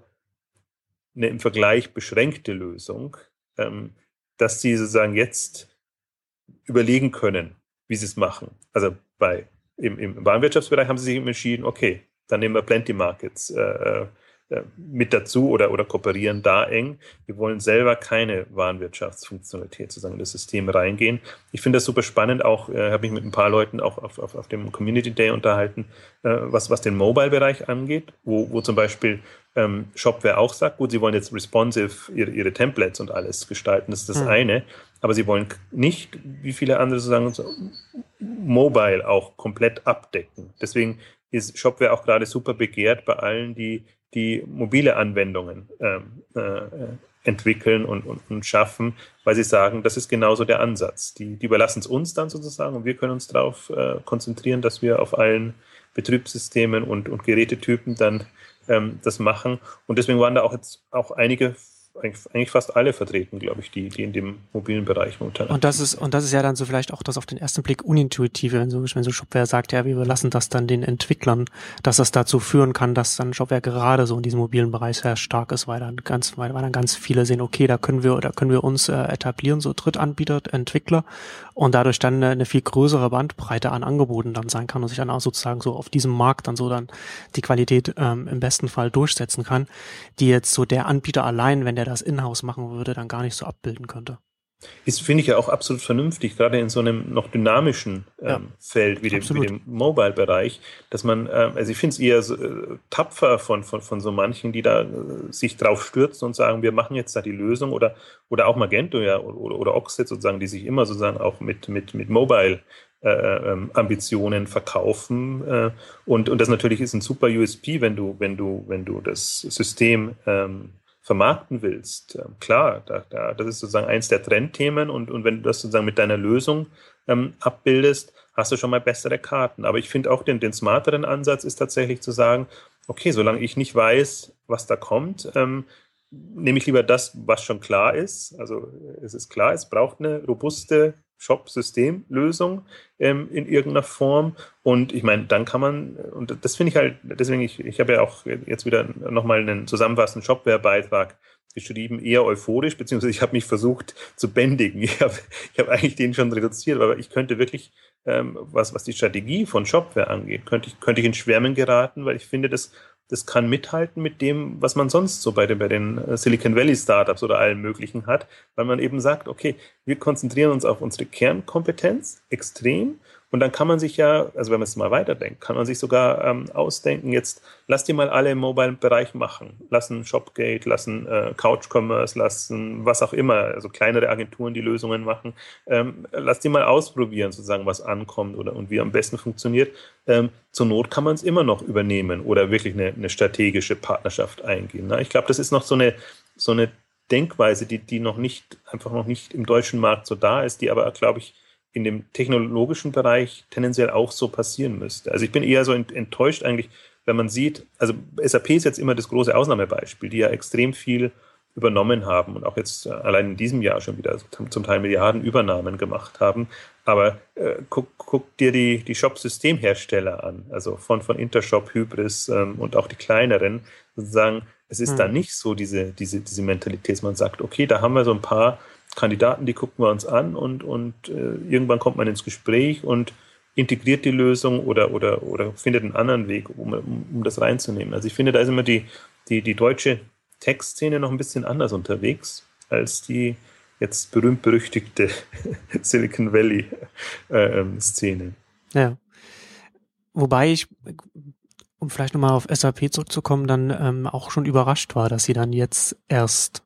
eine im Vergleich beschränkte Lösung, ähm, dass sie sozusagen jetzt überlegen können, wie sie es machen. Also bei, im, im Warenwirtschaftsbereich haben sie sich entschieden, okay, dann nehmen wir Plenty Markets äh, äh mit dazu oder, oder kooperieren da eng. Wir wollen selber keine Warenwirtschaftsfunktionalität sozusagen in das System reingehen. Ich finde das super spannend. Auch äh, habe ich mit ein paar Leuten auch auf, auf, auf dem Community Day unterhalten, äh, was, was den Mobile-Bereich angeht, wo, wo zum Beispiel ähm, Shopware auch sagt, gut, sie wollen jetzt responsive ihre, ihre Templates und alles gestalten, das ist das mhm. eine, aber sie wollen nicht, wie viele andere sozusagen, Mobile auch komplett abdecken. Deswegen ist Shopware auch gerade super begehrt bei allen, die die mobile Anwendungen ähm, äh, entwickeln und, und, und, schaffen, weil sie sagen, das ist genauso der Ansatz. Die, die überlassen es uns dann sozusagen und wir können uns darauf äh, konzentrieren, dass wir auf allen Betriebssystemen und, und Gerätetypen dann ähm, das machen. Und deswegen waren da auch jetzt auch einige eigentlich fast alle vertreten, glaube ich, die, die in dem mobilen Bereich momentan. Und das ist, und das ist ja dann so vielleicht auch das auf den ersten Blick unintuitive, wenn so, wenn so Shopware sagt, ja, wir überlassen das dann den Entwicklern, dass das dazu führen kann, dass dann Shopware gerade so in diesem mobilen Bereich sehr stark ist, weil dann ganz, weil, weil dann ganz viele sehen, okay, da können wir, da können wir uns äh, etablieren, so Drittanbieter, Entwickler und dadurch dann eine, eine viel größere Bandbreite an Angeboten dann sein kann und sich dann auch sozusagen so auf diesem Markt dann so dann die Qualität ähm, im besten Fall durchsetzen kann, die jetzt so der Anbieter allein, wenn der das in-house machen würde, dann gar nicht so abbilden könnte. Ist, finde ich ja auch absolut vernünftig, gerade in so einem noch dynamischen ähm, ja, Feld wie dem, dem Mobile-Bereich, dass man, ähm, also ich finde es eher so, äh, tapfer von, von, von so manchen, die da äh, sich drauf stürzen und sagen, wir machen jetzt da die Lösung oder, oder auch Magento ja oder, oder Oxid sozusagen, die sich immer sozusagen auch mit, mit, mit Mobile äh, ähm, Ambitionen verkaufen. Äh, und, und das natürlich ist ein super USP, wenn du, wenn du, wenn du das System ähm, vermarkten willst, äh, klar, da, da, das ist sozusagen eins der Trendthemen und, und wenn du das sozusagen mit deiner Lösung ähm, abbildest, hast du schon mal bessere Karten. Aber ich finde auch den, den smarteren Ansatz ist tatsächlich zu sagen, okay, solange ich nicht weiß, was da kommt, ähm, nehme ich lieber das, was schon klar ist. Also es ist klar, es braucht eine robuste Shop-Systemlösung ähm, in irgendeiner Form. Und ich meine, dann kann man, und das finde ich halt, deswegen, ich, ich habe ja auch jetzt wieder nochmal einen zusammenfassenden Shopware-Beitrag geschrieben, eher euphorisch, beziehungsweise ich habe mich versucht zu bändigen. Ich habe ich hab eigentlich den schon reduziert, aber ich könnte wirklich, ähm, was, was die Strategie von Shopware angeht, könnte ich, könnte ich in Schwärmen geraten, weil ich finde, das das kann mithalten mit dem, was man sonst so bei den, bei den äh, Silicon Valley Startups oder allen möglichen hat, weil man eben sagt, okay, wir konzentrieren uns auf unsere Kernkompetenz extrem und dann kann man sich ja, also wenn man es mal weiterdenkt, kann man sich sogar ähm, ausdenken, jetzt lass die mal alle im Mobile-Bereich machen. Lassen Shopgate, lassen äh, Couch Commerce, lassen was auch immer, also kleinere Agenturen, die Lösungen machen. Ähm, lass die mal ausprobieren, sozusagen, was ankommt oder und wie am besten funktioniert. Ähm, zur Not kann man es immer noch übernehmen oder wirklich eine, eine strategische Partnerschaft eingehen. Ne? Ich glaube, das ist noch so eine, so eine Denkweise, die, die noch nicht, einfach noch nicht im deutschen Markt so da ist, die aber, glaube ich, in dem technologischen Bereich tendenziell auch so passieren müsste. Also ich bin eher so enttäuscht eigentlich, wenn man sieht, also SAP ist jetzt immer das große Ausnahmebeispiel, die ja extrem viel übernommen haben und auch jetzt äh, allein in diesem Jahr schon wieder zum Teil Milliarden Übernahmen gemacht haben. Aber äh, guck, guck dir die, die Shop-Systemhersteller an, also von, von Intershop, Hybris ähm, und auch die kleineren, sozusagen, es ist hm. da nicht so diese, diese, diese Mentalität, dass man sagt, okay, da haben wir so ein paar Kandidaten, die gucken wir uns an und, und äh, irgendwann kommt man ins Gespräch und integriert die Lösung oder, oder, oder findet einen anderen Weg, um, um, um das reinzunehmen. Also ich finde, da ist immer die, die, die deutsche Tech-Szene noch ein bisschen anders unterwegs als die jetzt berühmt-berüchtigte Silicon Valley-Szene. Ähm, ja. Wobei ich, um vielleicht nochmal auf SAP zurückzukommen, dann ähm, auch schon überrascht war, dass sie dann jetzt erst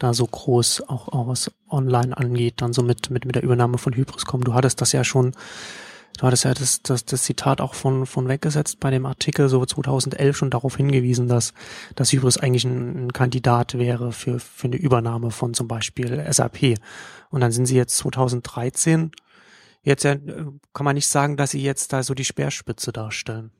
da so groß auch, auch was online angeht, dann so mit, mit, mit der Übernahme von Hybris kommen. Du hattest das ja schon Du hattest ja das, das, das Zitat auch von, von weggesetzt bei dem Artikel, so 2011 schon darauf hingewiesen, dass, dass Hybris eigentlich ein, ein Kandidat wäre für, für eine Übernahme von zum Beispiel SAP. Und dann sind sie jetzt 2013. Jetzt ja, kann man nicht sagen, dass sie jetzt da so die Speerspitze darstellen.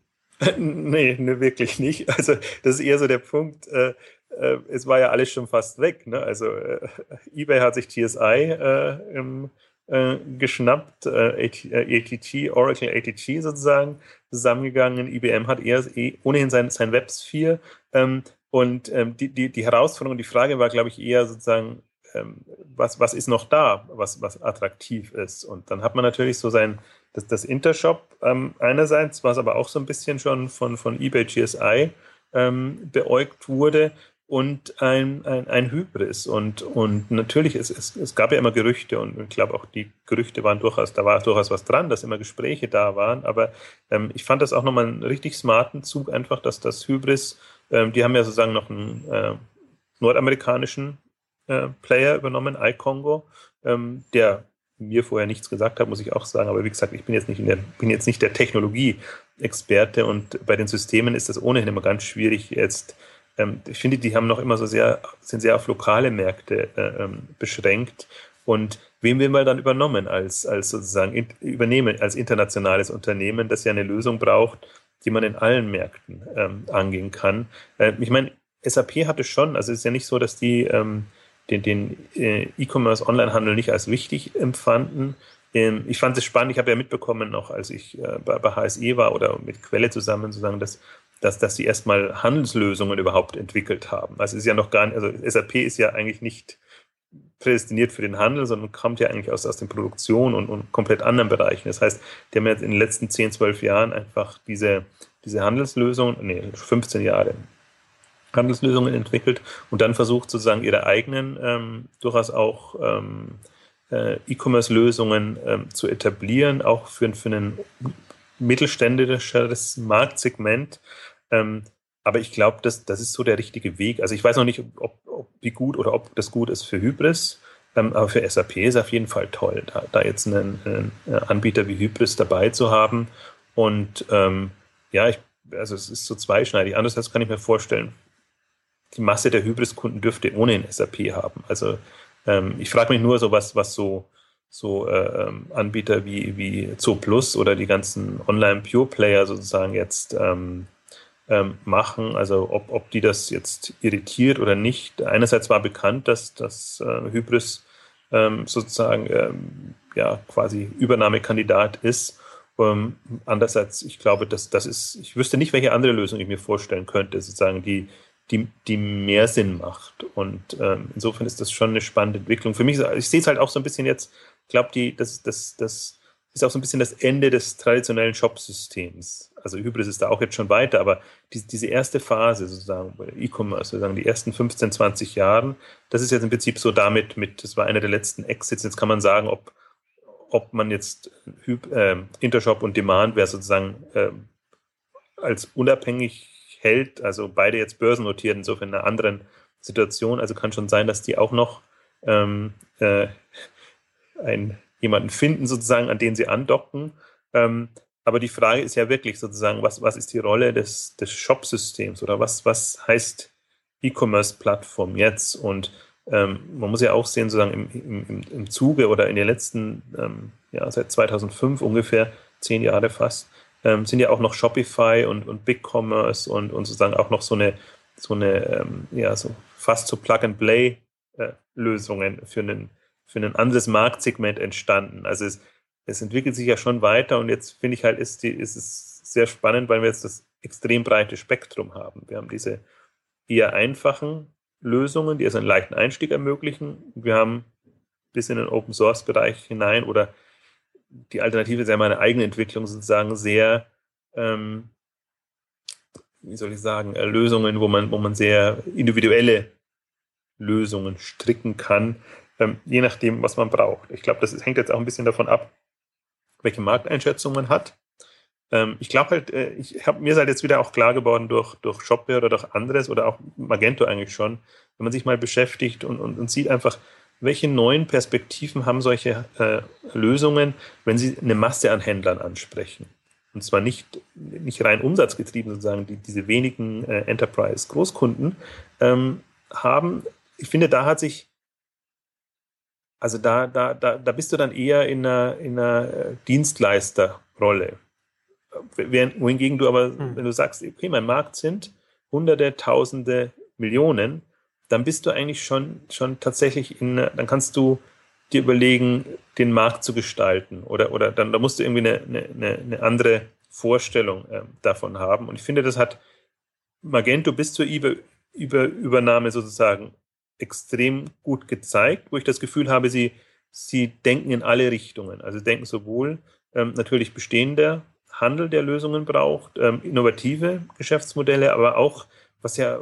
Nee, nee, wirklich nicht. Also das ist eher so der Punkt, äh, äh, es war ja alles schon fast weg. Ne? Also äh, eBay hat sich TSI äh, im äh, geschnappt, äh, ATT, Oracle ATT sozusagen zusammengegangen. IBM hat eher eh ohnehin sein, sein WebSphere. Ähm, und ähm, die, die, die Herausforderung, die Frage war, glaube ich, eher sozusagen, ähm, was, was ist noch da, was, was attraktiv ist. Und dann hat man natürlich so sein, das, das Intershop ähm, einerseits, was aber auch so ein bisschen schon von, von eBay GSI ähm, beäugt wurde, und ein, ein, ein Hybris. Und, und natürlich, es, es, es gab ja immer Gerüchte und ich glaube auch die Gerüchte waren durchaus, da war durchaus was dran, dass immer Gespräche da waren. Aber ähm, ich fand das auch nochmal einen richtig smarten Zug, einfach, dass das Hybris, ähm, die haben ja sozusagen noch einen äh, nordamerikanischen äh, Player übernommen, iCongo, ähm, der mir vorher nichts gesagt hat, muss ich auch sagen. Aber wie gesagt, ich bin jetzt nicht, der, bin jetzt nicht der Technologie-Experte und bei den Systemen ist das ohnehin immer ganz schwierig, jetzt ähm, ich finde, die haben noch immer so sehr, sind sehr auf lokale Märkte äh, ähm, beschränkt. Und wem will man dann übernommen als, als sozusagen in, übernehmen als internationales Unternehmen, das ja eine Lösung braucht, die man in allen Märkten ähm, angehen kann. Äh, ich meine, SAP hatte schon, also es ist ja nicht so, dass die ähm, den, den äh, E-Commerce-Online-Handel nicht als wichtig empfanden. Ähm, ich fand es spannend, ich habe ja mitbekommen, noch als ich äh, bei, bei HSE war oder mit Quelle zusammen, sozusagen, dass dass, dass sie erstmal Handelslösungen überhaupt entwickelt haben. Also ist ja noch gar nicht, also SAP ist ja eigentlich nicht prädestiniert für den Handel, sondern kommt ja eigentlich aus, aus den Produktion und, und komplett anderen Bereichen. Das heißt, die haben jetzt in den letzten 10, 12 Jahren einfach diese, diese Handelslösungen, nee, 15 Jahre Handelslösungen entwickelt und dann versucht sozusagen ihre eigenen, ähm, durchaus auch ähm, äh, E-Commerce-Lösungen ähm, zu etablieren, auch für, für ein mittelständisches Marktsegment, ähm, aber ich glaube, das, das ist so der richtige Weg. Also ich weiß noch nicht, ob, ob wie gut oder ob das gut ist für Hybris, ähm, aber für SAP ist auf jeden Fall toll, da, da jetzt einen, einen, Anbieter wie Hybris dabei zu haben. Und ähm, ja, ich, also es ist so zweischneidig. Andererseits kann ich mir vorstellen, die Masse der Hybris-Kunden dürfte ohnehin SAP haben. Also ähm, ich frage mich nur so, was, was so, so äh, Anbieter wie, wie Zooplus oder die ganzen Online-Pure-Player sozusagen jetzt ähm, ähm, machen, also ob, ob die das jetzt irritiert oder nicht. Einerseits war bekannt, dass das äh, Hybris ähm, sozusagen ähm, ja quasi Übernahmekandidat ist. Ähm, andererseits, ich glaube, dass das ist, ich wüsste nicht, welche andere Lösung ich mir vorstellen könnte, sozusagen, die, die, die mehr Sinn macht. Und ähm, insofern ist das schon eine spannende Entwicklung. Für mich, ich sehe es halt auch so ein bisschen jetzt, ich glaube, das, das, das ist auch so ein bisschen das Ende des traditionellen Shop-Systems. Also Hybris ist da auch jetzt schon weiter, aber die, diese erste Phase sozusagen E-Commerce, sozusagen die ersten 15, 20 Jahren, das ist jetzt im Prinzip so damit mit, das war einer der letzten Exits. Jetzt kann man sagen, ob, ob man jetzt äh, Intershop und Demand wäre sozusagen äh, als unabhängig hält, also beide jetzt börsennotiert, insofern in einer anderen Situation. Also kann schon sein, dass die auch noch ähm, äh, ein jemanden finden, sozusagen, an den sie andocken. Ähm, aber die Frage ist ja wirklich sozusagen, was, was ist die Rolle des, des Shop-Systems oder was, was heißt E-Commerce-Plattform jetzt? Und ähm, man muss ja auch sehen, sozusagen im, im, im Zuge oder in den letzten, ähm, ja, seit 2005 ungefähr, zehn Jahre fast, ähm, sind ja auch noch Shopify und, und BigCommerce und, und sozusagen auch noch so eine, so eine, ähm, ja, so fast so Plug-and-Play-Lösungen äh, für einen für ein anderes Marktsegment entstanden. Also es, es entwickelt sich ja schon weiter und jetzt finde ich halt, ist, die, ist es sehr spannend, weil wir jetzt das extrem breite Spektrum haben. Wir haben diese eher einfachen Lösungen, die also einen leichten Einstieg ermöglichen. Wir haben bis in den Open Source Bereich hinein oder die Alternative ist ja meine eigene Entwicklung sozusagen sehr, ähm, wie soll ich sagen, äh, Lösungen, wo man, wo man sehr individuelle Lösungen stricken kann, ähm, je nachdem, was man braucht. Ich glaube, das hängt jetzt auch ein bisschen davon ab, welche Markteinschätzung man hat. Ähm, ich glaube halt, äh, ich habe mir ist halt jetzt wieder auch klar geworden durch, durch Shopware oder durch anderes oder auch Magento eigentlich schon, wenn man sich mal beschäftigt und, und, und sieht einfach, welche neuen Perspektiven haben solche äh, Lösungen, wenn sie eine Masse an Händlern ansprechen? Und zwar nicht, nicht rein umsatzgetrieben sozusagen, die, diese wenigen äh, Enterprise-Großkunden ähm, haben. Ich finde, da hat sich, also da, da, da, da bist du dann eher in einer, in einer äh, Dienstleisterrolle. Wohingegen du aber, hm. wenn du sagst, okay, mein Markt sind Hunderte, Tausende, Millionen, dann bist du eigentlich schon, schon tatsächlich in, dann kannst du dir überlegen, den Markt zu gestalten oder, oder dann, da musst du irgendwie eine, eine, eine andere Vorstellung äh, davon haben. Und ich finde, das hat Magento bis zur Über, Über, Übernahme sozusagen extrem gut gezeigt, wo ich das Gefühl habe, sie, sie denken in alle Richtungen. Also denken sowohl ähm, natürlich bestehender Handel, der Lösungen braucht, ähm, innovative Geschäftsmodelle, aber auch was ja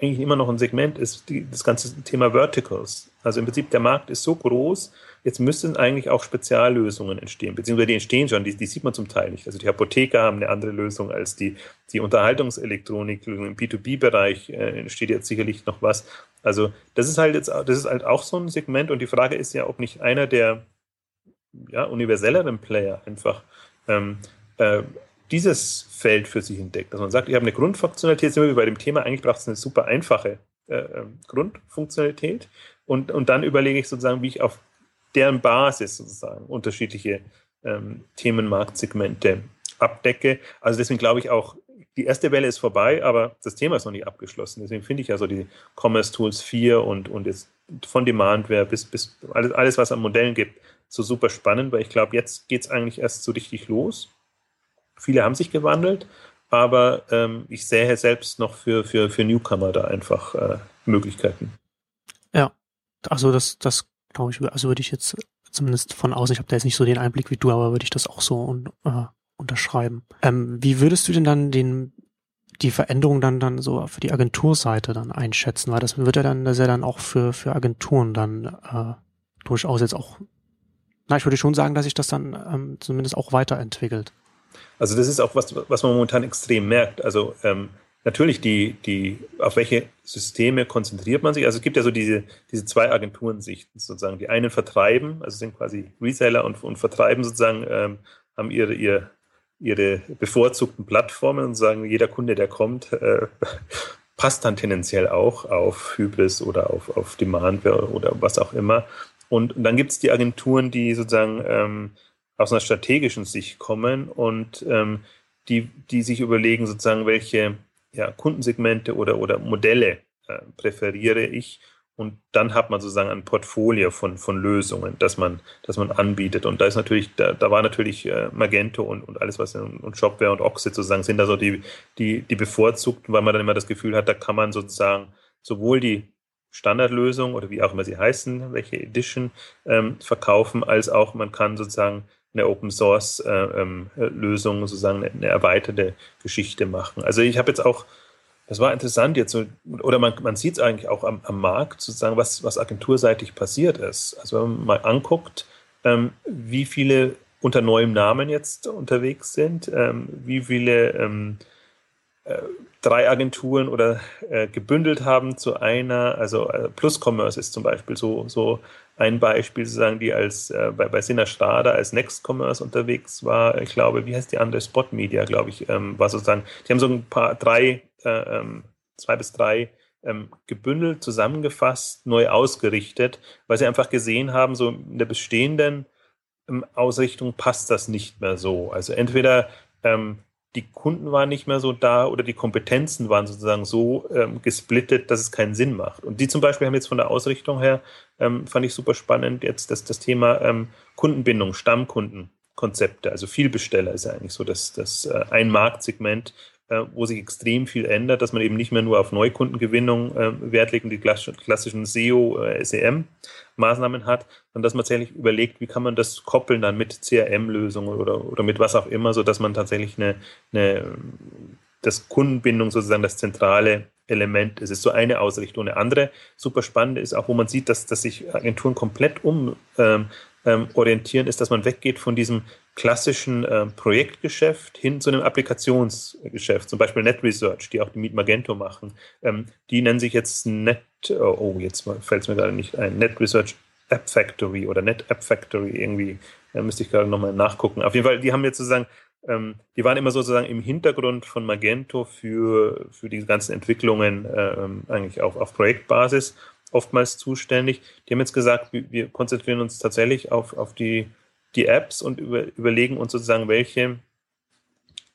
eigentlich immer noch ein Segment ist, die, das ganze Thema Verticals. Also im Prinzip der Markt ist so groß, jetzt müssten eigentlich auch Speziallösungen entstehen, beziehungsweise die entstehen schon, die, die sieht man zum Teil nicht. Also die Apotheker haben eine andere Lösung als die, die Unterhaltungselektronik. Im B2B-Bereich äh, entsteht jetzt sicherlich noch was. Also das ist halt jetzt, das ist halt auch so ein Segment und die Frage ist ja, ob nicht einer der ja, universelleren Player einfach ähm, äh, dieses Feld für sich entdeckt. Dass man sagt, ich habe eine Grundfunktionalität, sind wir bei dem Thema, eigentlich braucht es eine super einfache äh, ähm, Grundfunktionalität und, und dann überlege ich sozusagen, wie ich auf deren Basis sozusagen unterschiedliche ähm, Themenmarktsegmente abdecke. Also deswegen glaube ich auch, die erste Welle ist vorbei, aber das Thema ist noch nicht abgeschlossen. Deswegen finde ich ja so die Commerce Tools 4 und, und jetzt von Demandware bis, bis alles, alles, was an Modellen gibt, so super spannend, weil ich glaube, jetzt geht es eigentlich erst so richtig los. Viele haben sich gewandelt, aber ähm, ich sehe selbst noch für, für, für Newcomer da einfach äh, Möglichkeiten. Ja, also das, das glaube ich, also würde ich jetzt zumindest von außen, ich habe da jetzt nicht so den Einblick wie du, aber würde ich das auch so un, äh, unterschreiben. Ähm, wie würdest du denn dann den die Veränderung dann dann so für die Agenturseite dann einschätzen, weil das wird ja dann, das ist ja dann auch für für Agenturen dann äh, durchaus jetzt auch, na ich würde schon sagen, dass sich das dann ähm, zumindest auch weiterentwickelt. Also das ist auch was, was man momentan extrem merkt. Also ähm, natürlich die, die, auf welche Systeme konzentriert man sich? Also es gibt ja so diese, diese zwei Agenturensichten sozusagen. Die einen vertreiben, also sind quasi Reseller und, und vertreiben sozusagen, ähm, haben ihre, ihr, ihre bevorzugten Plattformen und sagen, jeder Kunde, der kommt, äh, passt dann tendenziell auch auf Hybris oder auf, auf Demand oder was auch immer. Und, und dann gibt es die Agenturen, die sozusagen ähm, aus einer strategischen Sicht kommen und ähm, die, die sich überlegen, sozusagen, welche ja, Kundensegmente oder, oder Modelle äh, präferiere ich. Und dann hat man sozusagen ein Portfolio von, von Lösungen, das man, das man anbietet. Und da ist natürlich, da, da war natürlich äh, Magento und, und alles, was in, und Shopware und Oxid sozusagen sind, also die, die, die bevorzugten, weil man dann immer das Gefühl hat, da kann man sozusagen sowohl die Standardlösung oder wie auch immer sie heißen, welche Edition ähm, verkaufen, als auch man kann sozusagen eine Open Source äh, ähm, Lösung, sozusagen eine, erweiterte Geschichte machen. Also ich habe jetzt auch, das war interessant jetzt, so, oder man, man sieht es eigentlich auch am, am Markt, sozusagen, was, was agenturseitig passiert ist. Also wenn man mal anguckt, ähm, wie viele unter neuem Namen jetzt unterwegs sind, ähm, wie viele ähm, äh, drei Agenturen oder äh, gebündelt haben zu einer, also äh, Plus Commerce ist zum Beispiel so, so ein Beispiel sozusagen, die als äh, bei, bei Sinner Strada als Next Commerce unterwegs war. Ich glaube, wie heißt die andere? Spot Media, glaube ich, ähm, war sozusagen, die haben so ein paar, drei, äh, ähm, zwei bis drei ähm, gebündelt, zusammengefasst, neu ausgerichtet, weil sie einfach gesehen haben, so in der bestehenden ähm, Ausrichtung passt das nicht mehr so. Also entweder die Kunden waren nicht mehr so da oder die Kompetenzen waren sozusagen so ähm, gesplittet, dass es keinen Sinn macht. Und die zum Beispiel haben jetzt von der Ausrichtung her, ähm, fand ich super spannend, jetzt das, das Thema ähm, Kundenbindung, Stammkundenkonzepte, also Vielbesteller ist ja eigentlich so das, das äh, ein Marktsegment, wo sich extrem viel ändert, dass man eben nicht mehr nur auf Neukundengewinnung äh, Wert legt und die klassischen SEO, äh, hat, sondern dass man tatsächlich überlegt, wie kann man das koppeln dann mit CRM-Lösungen oder, oder mit was auch immer, so dass man tatsächlich eine, eine das Kundenbindung sozusagen das zentrale Element ist. Es ist so eine Ausrichtung. Eine andere super spannende ist auch, wo man sieht, dass, dass sich Agenturen komplett um ähm, ähm, orientieren, ist, dass man weggeht von diesem klassischen äh, Projektgeschäft hin zu einem Applikationsgeschäft, zum Beispiel NetResearch, die auch die Meet Magento machen. Ähm, die nennen sich jetzt Net, oh, oh jetzt fällt es mir gerade nicht ein, NetResearch App Factory oder Net App Factory irgendwie, da müsste ich gerade nochmal nachgucken. Auf jeden Fall, die haben jetzt sozusagen, ähm, die waren immer sozusagen im Hintergrund von Magento für, für die ganzen Entwicklungen äh, eigentlich auch auf Projektbasis oftmals zuständig. Die haben jetzt gesagt, wir konzentrieren uns tatsächlich auf, auf die, die Apps und über, überlegen uns sozusagen, welche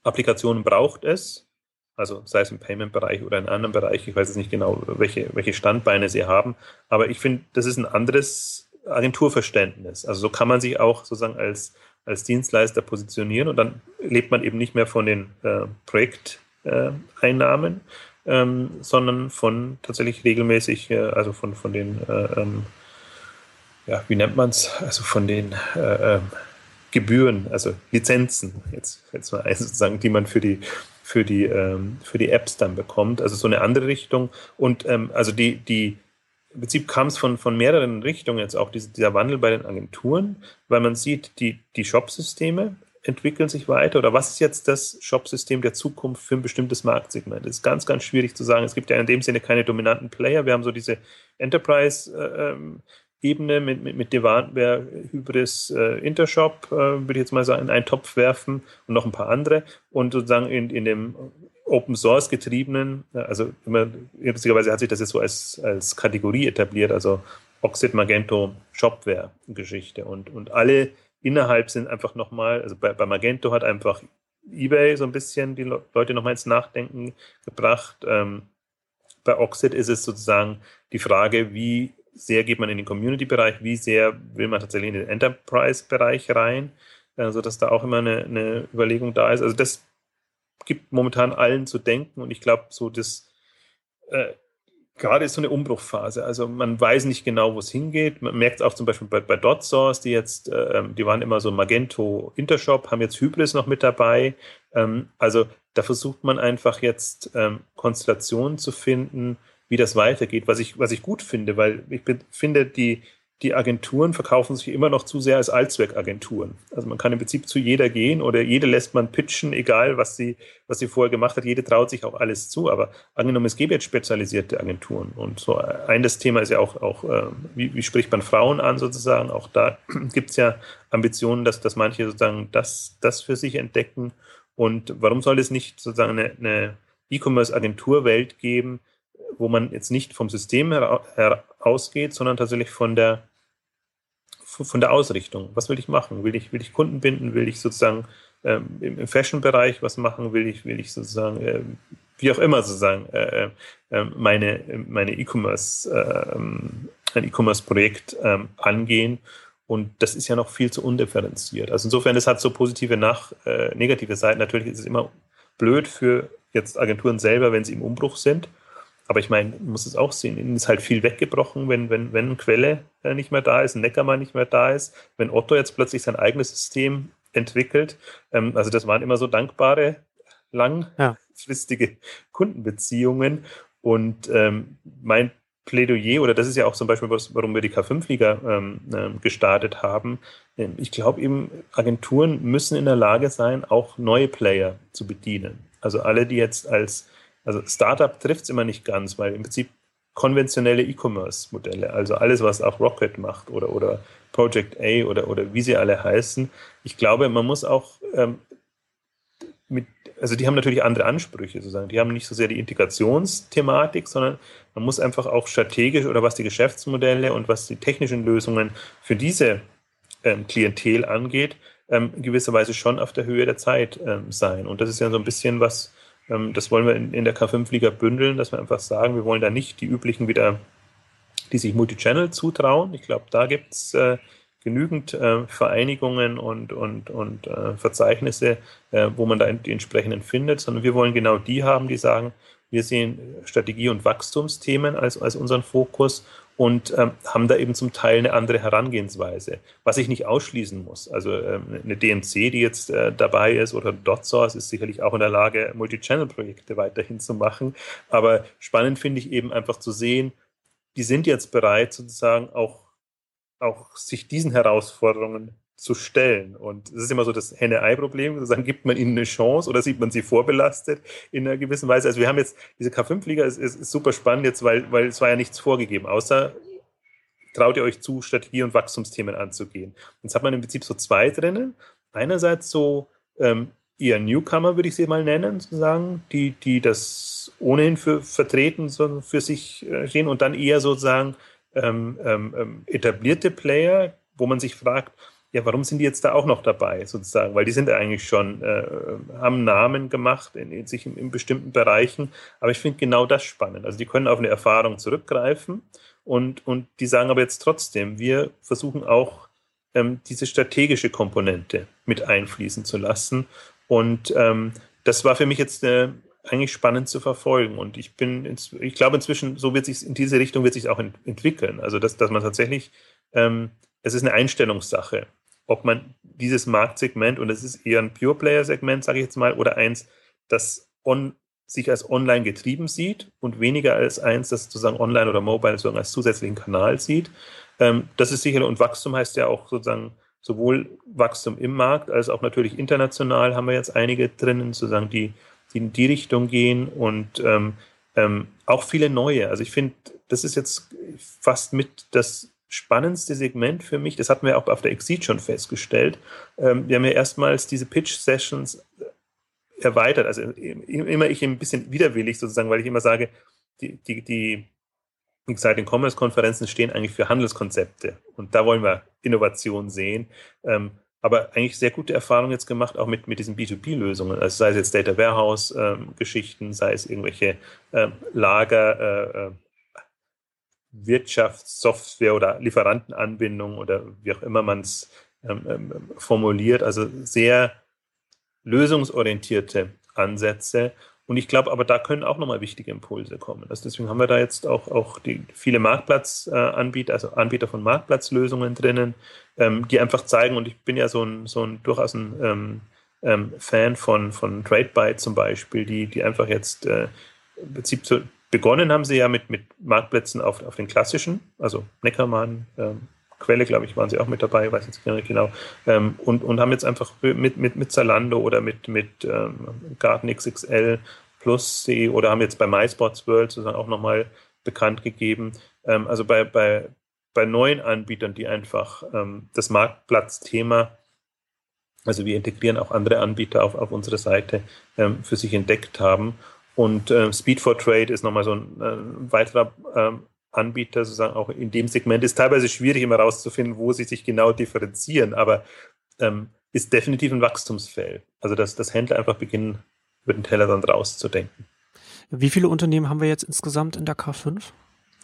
Applikationen braucht es. Also sei es im Payment-Bereich oder in anderen Bereich, ich weiß jetzt nicht genau, welche, welche Standbeine sie haben, aber ich finde, das ist ein anderes Agenturverständnis. Also so kann man sich auch sozusagen als, als Dienstleister positionieren und dann lebt man eben nicht mehr von den äh, Projekteinnahmen, äh, ähm, sondern von tatsächlich regelmäßig, äh, also von, von den, äh, ähm, ja, wie nennt man es, also von den äh, ähm, Gebühren, also Lizenzen, jetzt, jetzt mal sozusagen, die man für die für die ähm, für die Apps dann bekommt, also so eine andere Richtung und ähm, also die die im Prinzip kam es von, von mehreren Richtungen jetzt auch diese, dieser Wandel bei den Agenturen, weil man sieht, die, die Shop-Systeme entwickeln sich weiter oder was ist jetzt das Shop-System der Zukunft für ein bestimmtes Marktsegment? Das ist ganz, ganz schwierig zu sagen. Es gibt ja in dem Sinne keine dominanten Player. Wir haben so diese Enterprise-Ebene ähm, mit, mit, mit Devantware, Hybris, äh, Intershop, äh, würde ich jetzt mal sagen, in einen Topf werfen und noch ein paar andere. Und sozusagen in, in dem Open Source getriebenen, also immer, lustigerweise hat sich das jetzt so als, als Kategorie etabliert, also Oxid, Magento, Shopware-Geschichte. Und, und alle innerhalb sind einfach nochmal, also bei, bei Magento hat einfach eBay so ein bisschen die Leute nochmal ins Nachdenken gebracht. Ähm, bei Oxid ist es sozusagen die Frage, wie sehr geht man in den Community-Bereich, wie sehr will man tatsächlich in den Enterprise-Bereich rein, äh, sodass da auch immer eine, eine Überlegung da ist. Also das gibt momentan allen zu denken und ich glaube, so das äh, gerade ist so eine Umbruchphase. Also man weiß nicht genau, wo es hingeht. Man merkt es auch zum Beispiel bei, bei DotSource, die jetzt, äh, die waren immer so Magento Intershop, haben jetzt Hybris noch mit dabei. Ähm, also da versucht man einfach jetzt ähm, Konstellationen zu finden, wie das weitergeht, was ich, was ich gut finde, weil ich finde, die, die Agenturen verkaufen sich immer noch zu sehr als Allzweckagenturen. Also man kann im Prinzip zu jeder gehen oder jede lässt man pitchen, egal was sie, was sie vorher gemacht hat. Jede traut sich auch alles zu. Aber angenommen, es gäbe jetzt spezialisierte Agenturen. Und so ein das Thema ist ja auch, auch äh, wie, wie spricht man Frauen an sozusagen? Auch da gibt es ja Ambitionen, dass, dass manche sozusagen das, das für sich entdecken. Und warum soll es nicht sozusagen eine, eine E-Commerce-Agenturwelt geben, wo man jetzt nicht vom System herausgeht, sondern tatsächlich von der von der Ausrichtung. Was will ich machen? Will ich, will ich Kunden binden? Will ich sozusagen ähm, im, Fashion-Bereich was machen? Will ich, will ich sozusagen, äh, wie auch immer sozusagen, äh, äh, ähm, meine, meine E-Commerce, äh, ein E-Commerce-Projekt ähm, angehen? Und das ist ja noch viel zu undifferenziert. Also insofern, das hat so positive nach äh, negative Seiten. Natürlich ist es immer blöd für jetzt Agenturen selber, wenn sie im Umbruch sind. Aber ich meine, man muss es auch sehen, ihnen ist halt viel weggebrochen, wenn, wenn, wenn Quelle äh, nicht mehr da ist, ein Neckermann nicht mehr da ist, wenn Otto jetzt plötzlich sein eigenes System entwickelt. Ähm, also das waren immer so dankbare, langfristige ja. Kundenbeziehungen. Und ähm, mein Plädoyer, oder das ist ja auch zum Beispiel, warum wir die K5-Liga ähm, äh, gestartet haben. Ähm, ich glaube eben, Agenturen müssen in der Lage sein, auch neue Player zu bedienen. Also alle, die jetzt als also Startup trifft es immer nicht ganz, weil im Prinzip konventionelle E-Commerce-Modelle, also alles, was auch Rocket macht oder, oder Project A oder, oder wie sie alle heißen, ich glaube, man muss auch ähm, mit, also die haben natürlich andere Ansprüche sozusagen. Die haben nicht so sehr die Integrationsthematik, sondern man muss einfach auch strategisch oder was die Geschäftsmodelle und was die technischen Lösungen für diese ähm, Klientel angeht, ähm, in gewisser Weise schon auf der Höhe der Zeit ähm, sein. Und das ist ja so ein bisschen was, das wollen wir in, in der K5-Liga bündeln, dass wir einfach sagen, wir wollen da nicht die üblichen wieder, die sich Multichannel zutrauen. Ich glaube, da gibt es äh, genügend äh, Vereinigungen und, und, und äh, Verzeichnisse, äh, wo man da die entsprechenden findet, sondern wir wollen genau die haben, die sagen, wir sehen Strategie- und Wachstumsthemen als, als unseren Fokus und ähm, haben da eben zum Teil eine andere Herangehensweise, was ich nicht ausschließen muss. Also ähm, eine DMC, die jetzt äh, dabei ist oder DotSource ist sicherlich auch in der Lage, Multi-Channel-Projekte weiterhin zu machen. Aber spannend finde ich eben einfach zu sehen, die sind jetzt bereit, sozusagen auch, auch sich diesen Herausforderungen zu stellen. Und es ist immer so das Henne-Ei-Problem, sozusagen gibt man ihnen eine Chance oder sieht man sie vorbelastet in einer gewissen Weise. Also wir haben jetzt, diese K5-Liga ist, ist, ist, super spannend jetzt, weil, weil es war ja nichts vorgegeben, außer traut ihr euch zu, Strategie- und Wachstumsthemen anzugehen. Jetzt hat man im Prinzip so zwei drinnen. Einerseits so ähm, eher Newcomer, würde ich sie mal nennen, sozusagen, die, die das ohnehin für vertreten, so für sich äh, stehen und dann eher sozusagen ähm, ähm, ähm etablierte Player, wo man sich fragt, ja, warum sind die jetzt da auch noch dabei, sozusagen? Weil die sind eigentlich schon, äh, haben Namen gemacht in, in sich in, in, bestimmten Bereichen. Aber ich finde genau das spannend. Also die können auf eine Erfahrung zurückgreifen und, und die sagen aber jetzt trotzdem, wir versuchen auch ähm, diese strategische Komponente mit einfließen zu lassen. Und ähm, das war für mich jetzt äh, eigentlich spannend zu verfolgen. Und ich bin, ins, ich glaube inzwischen, so wird sich in diese Richtung wird sich auch ent entwickeln. Also dass, dass man tatsächlich ähm, es ist eine Einstellungssache ob man dieses Marktsegment, und es ist eher ein Pure-Player-Segment, sage ich jetzt mal, oder eins, das on, sich als online getrieben sieht und weniger als eins, das sozusagen online oder mobile sozusagen als zusätzlichen Kanal sieht. Ähm, das ist sicher, und Wachstum heißt ja auch sozusagen sowohl Wachstum im Markt als auch natürlich international haben wir jetzt einige drinnen, sozusagen, die, die in die Richtung gehen und ähm, ähm, auch viele neue. Also ich finde, das ist jetzt fast mit das spannendste Segment für mich, das hatten wir auch auf der Exit schon festgestellt. Ähm, wir haben ja erstmals diese Pitch-Sessions äh, erweitert. Also immer ich ein bisschen widerwillig sozusagen, weil ich immer sage, die, die, die Exciting Commerce Konferenzen stehen eigentlich für Handelskonzepte und da wollen wir Innovation sehen. Ähm, aber eigentlich sehr gute Erfahrungen jetzt gemacht, auch mit, mit diesen B2B-Lösungen. Also sei es jetzt Data Warehouse-Geschichten, ähm, sei es irgendwelche ähm, Lager, äh, äh Wirtschaftssoftware oder Lieferantenanbindung oder wie auch immer man es ähm, ähm, formuliert. Also sehr lösungsorientierte Ansätze. Und ich glaube, aber da können auch nochmal wichtige Impulse kommen. Also deswegen haben wir da jetzt auch, auch die, viele Marktplatzanbieter, also Anbieter von Marktplatzlösungen drinnen, ähm, die einfach zeigen, und ich bin ja so ein, so ein durchaus ein ähm, ähm, Fan von, von TradeByte zum Beispiel, die, die einfach jetzt äh, im Prinzip so Begonnen haben sie ja mit, mit Marktplätzen auf, auf den klassischen, also Neckermann, ähm, Quelle, glaube ich, waren sie auch mit dabei, weiß jetzt nicht genau, ähm, und, und haben jetzt einfach mit, mit, mit Zalando oder mit, mit ähm, Garten XXL Plus oder haben jetzt bei MySports World sozusagen auch nochmal bekannt gegeben. Ähm, also bei, bei, bei neuen Anbietern, die einfach ähm, das Marktplatzthema, also wir integrieren auch andere Anbieter auf, auf unsere Seite, ähm, für sich entdeckt haben und äh, Speed for Trade ist nochmal so ein, äh, weiterer ähm, Anbieter, sozusagen auch in dem Segment. Ist teilweise schwierig immer rauszufinden, wo sie sich genau differenzieren, aber ähm, ist definitiv ein Wachstumsfeld. Also dass, dass Händler einfach beginnen, über den Tellerrand rauszudenken. Wie viele Unternehmen haben wir jetzt insgesamt in der K5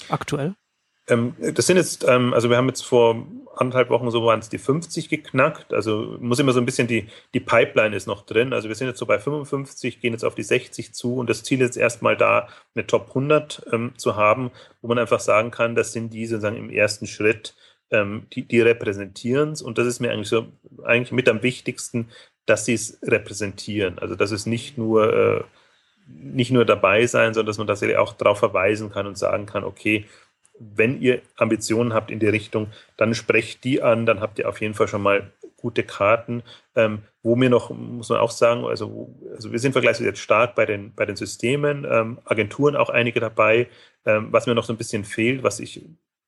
aktuell? Ähm, das sind jetzt, ähm, also wir haben jetzt vor anderthalb Wochen so waren es die 50 geknackt. Also muss immer so ein bisschen die, die Pipeline ist noch drin. Also wir sind jetzt so bei 55, gehen jetzt auf die 60 zu und das Ziel ist erstmal da, eine Top 100 ähm, zu haben, wo man einfach sagen kann, das sind die sozusagen im ersten Schritt, ähm, die, die repräsentieren es. Und das ist mir eigentlich so, eigentlich mit am wichtigsten, dass sie es repräsentieren. Also dass es nicht nur, äh, nicht nur dabei sein, sondern dass man tatsächlich auch darauf verweisen kann und sagen kann, okay, wenn ihr Ambitionen habt in die Richtung, dann sprecht die an, dann habt ihr auf jeden Fall schon mal gute Karten. Ähm, wo mir noch, muss man auch sagen, also, also wir sind vergleichsweise jetzt stark bei den, bei den Systemen, ähm, Agenturen auch einige dabei. Ähm, was mir noch so ein bisschen fehlt, was ich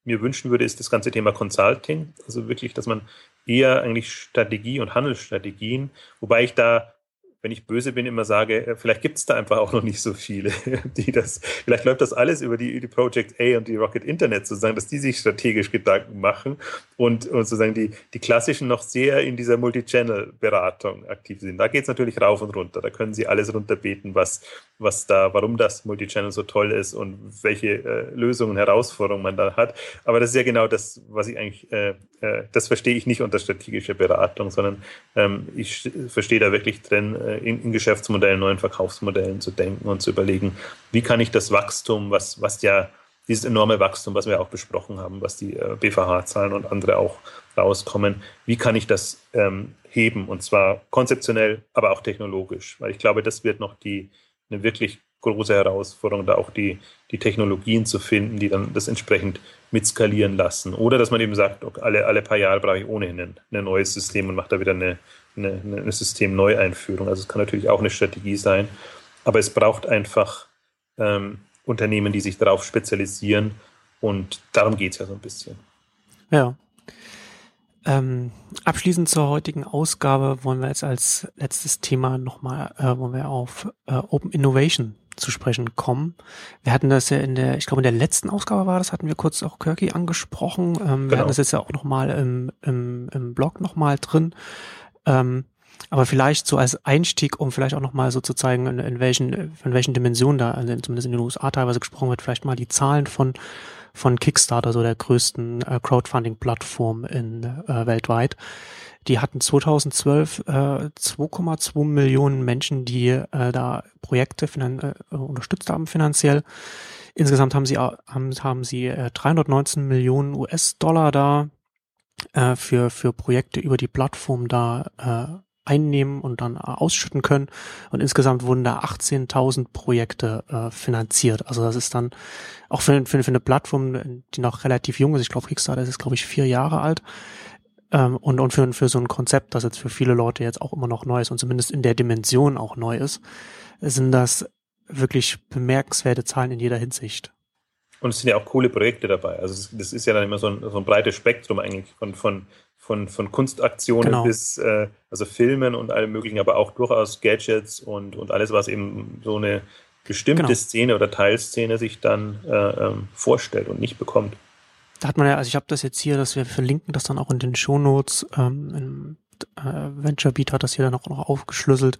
mir wünschen würde, ist das ganze Thema Consulting. Also wirklich, dass man eher eigentlich Strategie und Handelsstrategien, wobei ich da wenn ich böse bin, immer sage, äh, vielleicht gibt es da einfach auch noch nicht so viele, die das, vielleicht läuft das alles über die, die Project A und die Rocket Internet sozusagen, dass die sich strategisch Gedanken machen und, und sozusagen die, die klassischen noch sehr in dieser Multi-Channel-Beratung aktiv sind. Da geht es natürlich rauf und runter. Da können sie alles runterbeten, was, was da, warum das Multichannel so toll ist und welche äh, Lösungen, Herausforderungen man da hat. Aber das ist ja genau das, was ich eigentlich, äh, äh, das verstehe ich nicht unter strategischer Beratung, sondern ähm, ich verstehe da wirklich drin, äh, in, in, Geschäftsmodellen, neuen Verkaufsmodellen zu denken und zu überlegen, wie kann ich das Wachstum, was, was ja dieses enorme Wachstum, was wir auch besprochen haben, was die äh, BVH-Zahlen und andere auch rauskommen, wie kann ich das ähm, heben und zwar konzeptionell, aber auch technologisch, weil ich glaube, das wird noch die eine wirklich große Herausforderung, da auch die, die Technologien zu finden, die dann das entsprechend mitskalieren lassen. Oder dass man eben sagt, okay, alle, alle paar Jahre brauche ich ohnehin ein, ein neues System und mache da wieder eine, eine, eine Systemneueinführung. Also es kann natürlich auch eine Strategie sein, aber es braucht einfach ähm, Unternehmen, die sich darauf spezialisieren und darum geht es ja so ein bisschen. Ja. Ähm, abschließend zur heutigen Ausgabe wollen wir jetzt als letztes Thema nochmal, äh, wollen wir auf äh, Open Innovation zu sprechen kommen. Wir hatten das ja in der, ich glaube in der letzten Ausgabe war das, hatten wir kurz auch Kirky angesprochen. Ähm, genau. Wir hatten das jetzt ja auch nochmal im, im, im Blog nochmal drin. Ähm, aber vielleicht so als Einstieg, um vielleicht auch nochmal so zu zeigen, in, in welchen, in welchen Dimensionen da, also zumindest in den USA teilweise gesprochen wird, vielleicht mal die Zahlen von von Kickstarter, so der größten äh, Crowdfunding-Plattform in äh, weltweit. Die hatten 2012 äh, 2,2 Millionen Menschen, die äh, da Projekte finan äh, unterstützt haben finanziell. Insgesamt haben sie haben, haben sie äh, 319 Millionen US-Dollar da äh, für für Projekte über die Plattform da äh, einnehmen und dann äh, ausschütten können. Und insgesamt wurden da 18.000 Projekte äh, finanziert. Also das ist dann auch für, für, für eine Plattform, die noch relativ jung ist. Ich glaube, Kickstarter ist, glaube ich, vier Jahre alt. Ähm, und, und für, für so ein Konzept, das jetzt für viele Leute jetzt auch immer noch neu ist und zumindest in der Dimension auch neu ist, sind das wirklich bemerkenswerte Zahlen in jeder Hinsicht. Und es sind ja auch coole Projekte dabei. Also das ist ja dann immer so ein, so ein breites Spektrum eigentlich von, von von, von Kunstaktionen genau. bis äh, also Filmen und allem möglichen, aber auch durchaus Gadgets und, und alles, was eben so eine bestimmte genau. Szene oder Teilszene sich dann äh, ähm, vorstellt und nicht bekommt. Da hat man ja, also ich habe das jetzt hier, dass wir verlinken das dann auch in den Shownotes. Ähm, im, äh, VentureBeat hat das hier dann auch noch aufgeschlüsselt.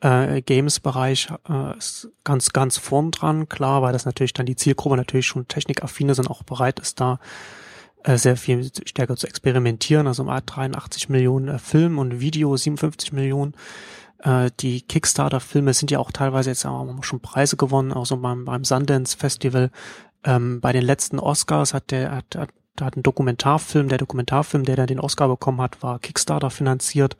Äh, Games-Bereich äh, ist ganz, ganz vorn dran, klar, weil das natürlich dann die Zielgruppe natürlich schon technikaffine sind, auch bereit ist, da sehr viel stärker zu experimentieren. Also um 83 Millionen äh, Film und Video, 57 Millionen. Äh, die Kickstarter-Filme sind ja auch teilweise jetzt auch schon Preise gewonnen, auch so beim, beim Sundance Festival. Ähm, bei den letzten Oscars hat der hat, hat, hat ein Dokumentarfilm, der Dokumentarfilm, der dann den Oscar bekommen hat, war Kickstarter finanziert.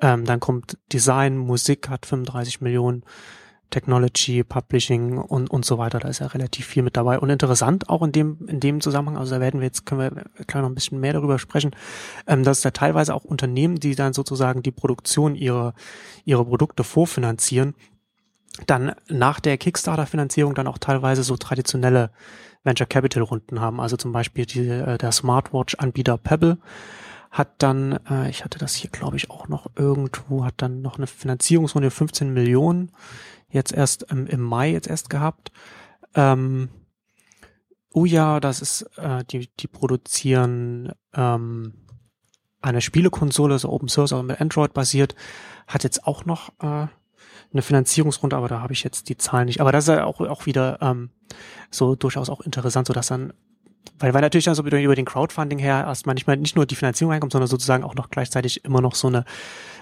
Ähm, dann kommt Design, Musik hat 35 Millionen Technology, Publishing und, und so weiter. Da ist ja relativ viel mit dabei. Und interessant auch in dem, in dem Zusammenhang, also da werden wir jetzt, können wir gleich noch ein bisschen mehr darüber sprechen, ähm, dass da teilweise auch Unternehmen, die dann sozusagen die Produktion ihrer, ihrer Produkte vorfinanzieren, dann nach der Kickstarter-Finanzierung dann auch teilweise so traditionelle Venture Capital Runden haben. Also zum Beispiel die, äh, der Smartwatch-Anbieter Pebble hat dann, äh, ich hatte das hier glaube ich auch noch irgendwo, hat dann noch eine Finanzierungsrunde 15 Millionen jetzt erst ähm, im Mai jetzt erst gehabt. Ähm, Uja, das ist, äh, die, die produzieren ähm, eine Spielekonsole, so Open Source, aber mit Android basiert, hat jetzt auch noch äh, eine Finanzierungsrunde, aber da habe ich jetzt die Zahlen nicht. Aber das ist ja auch, auch wieder ähm, so durchaus auch interessant, so dass dann weil, weil natürlich dann so über den Crowdfunding her erstmal nicht, mal, nicht nur die Finanzierung reinkommt, sondern sozusagen auch noch gleichzeitig immer noch so eine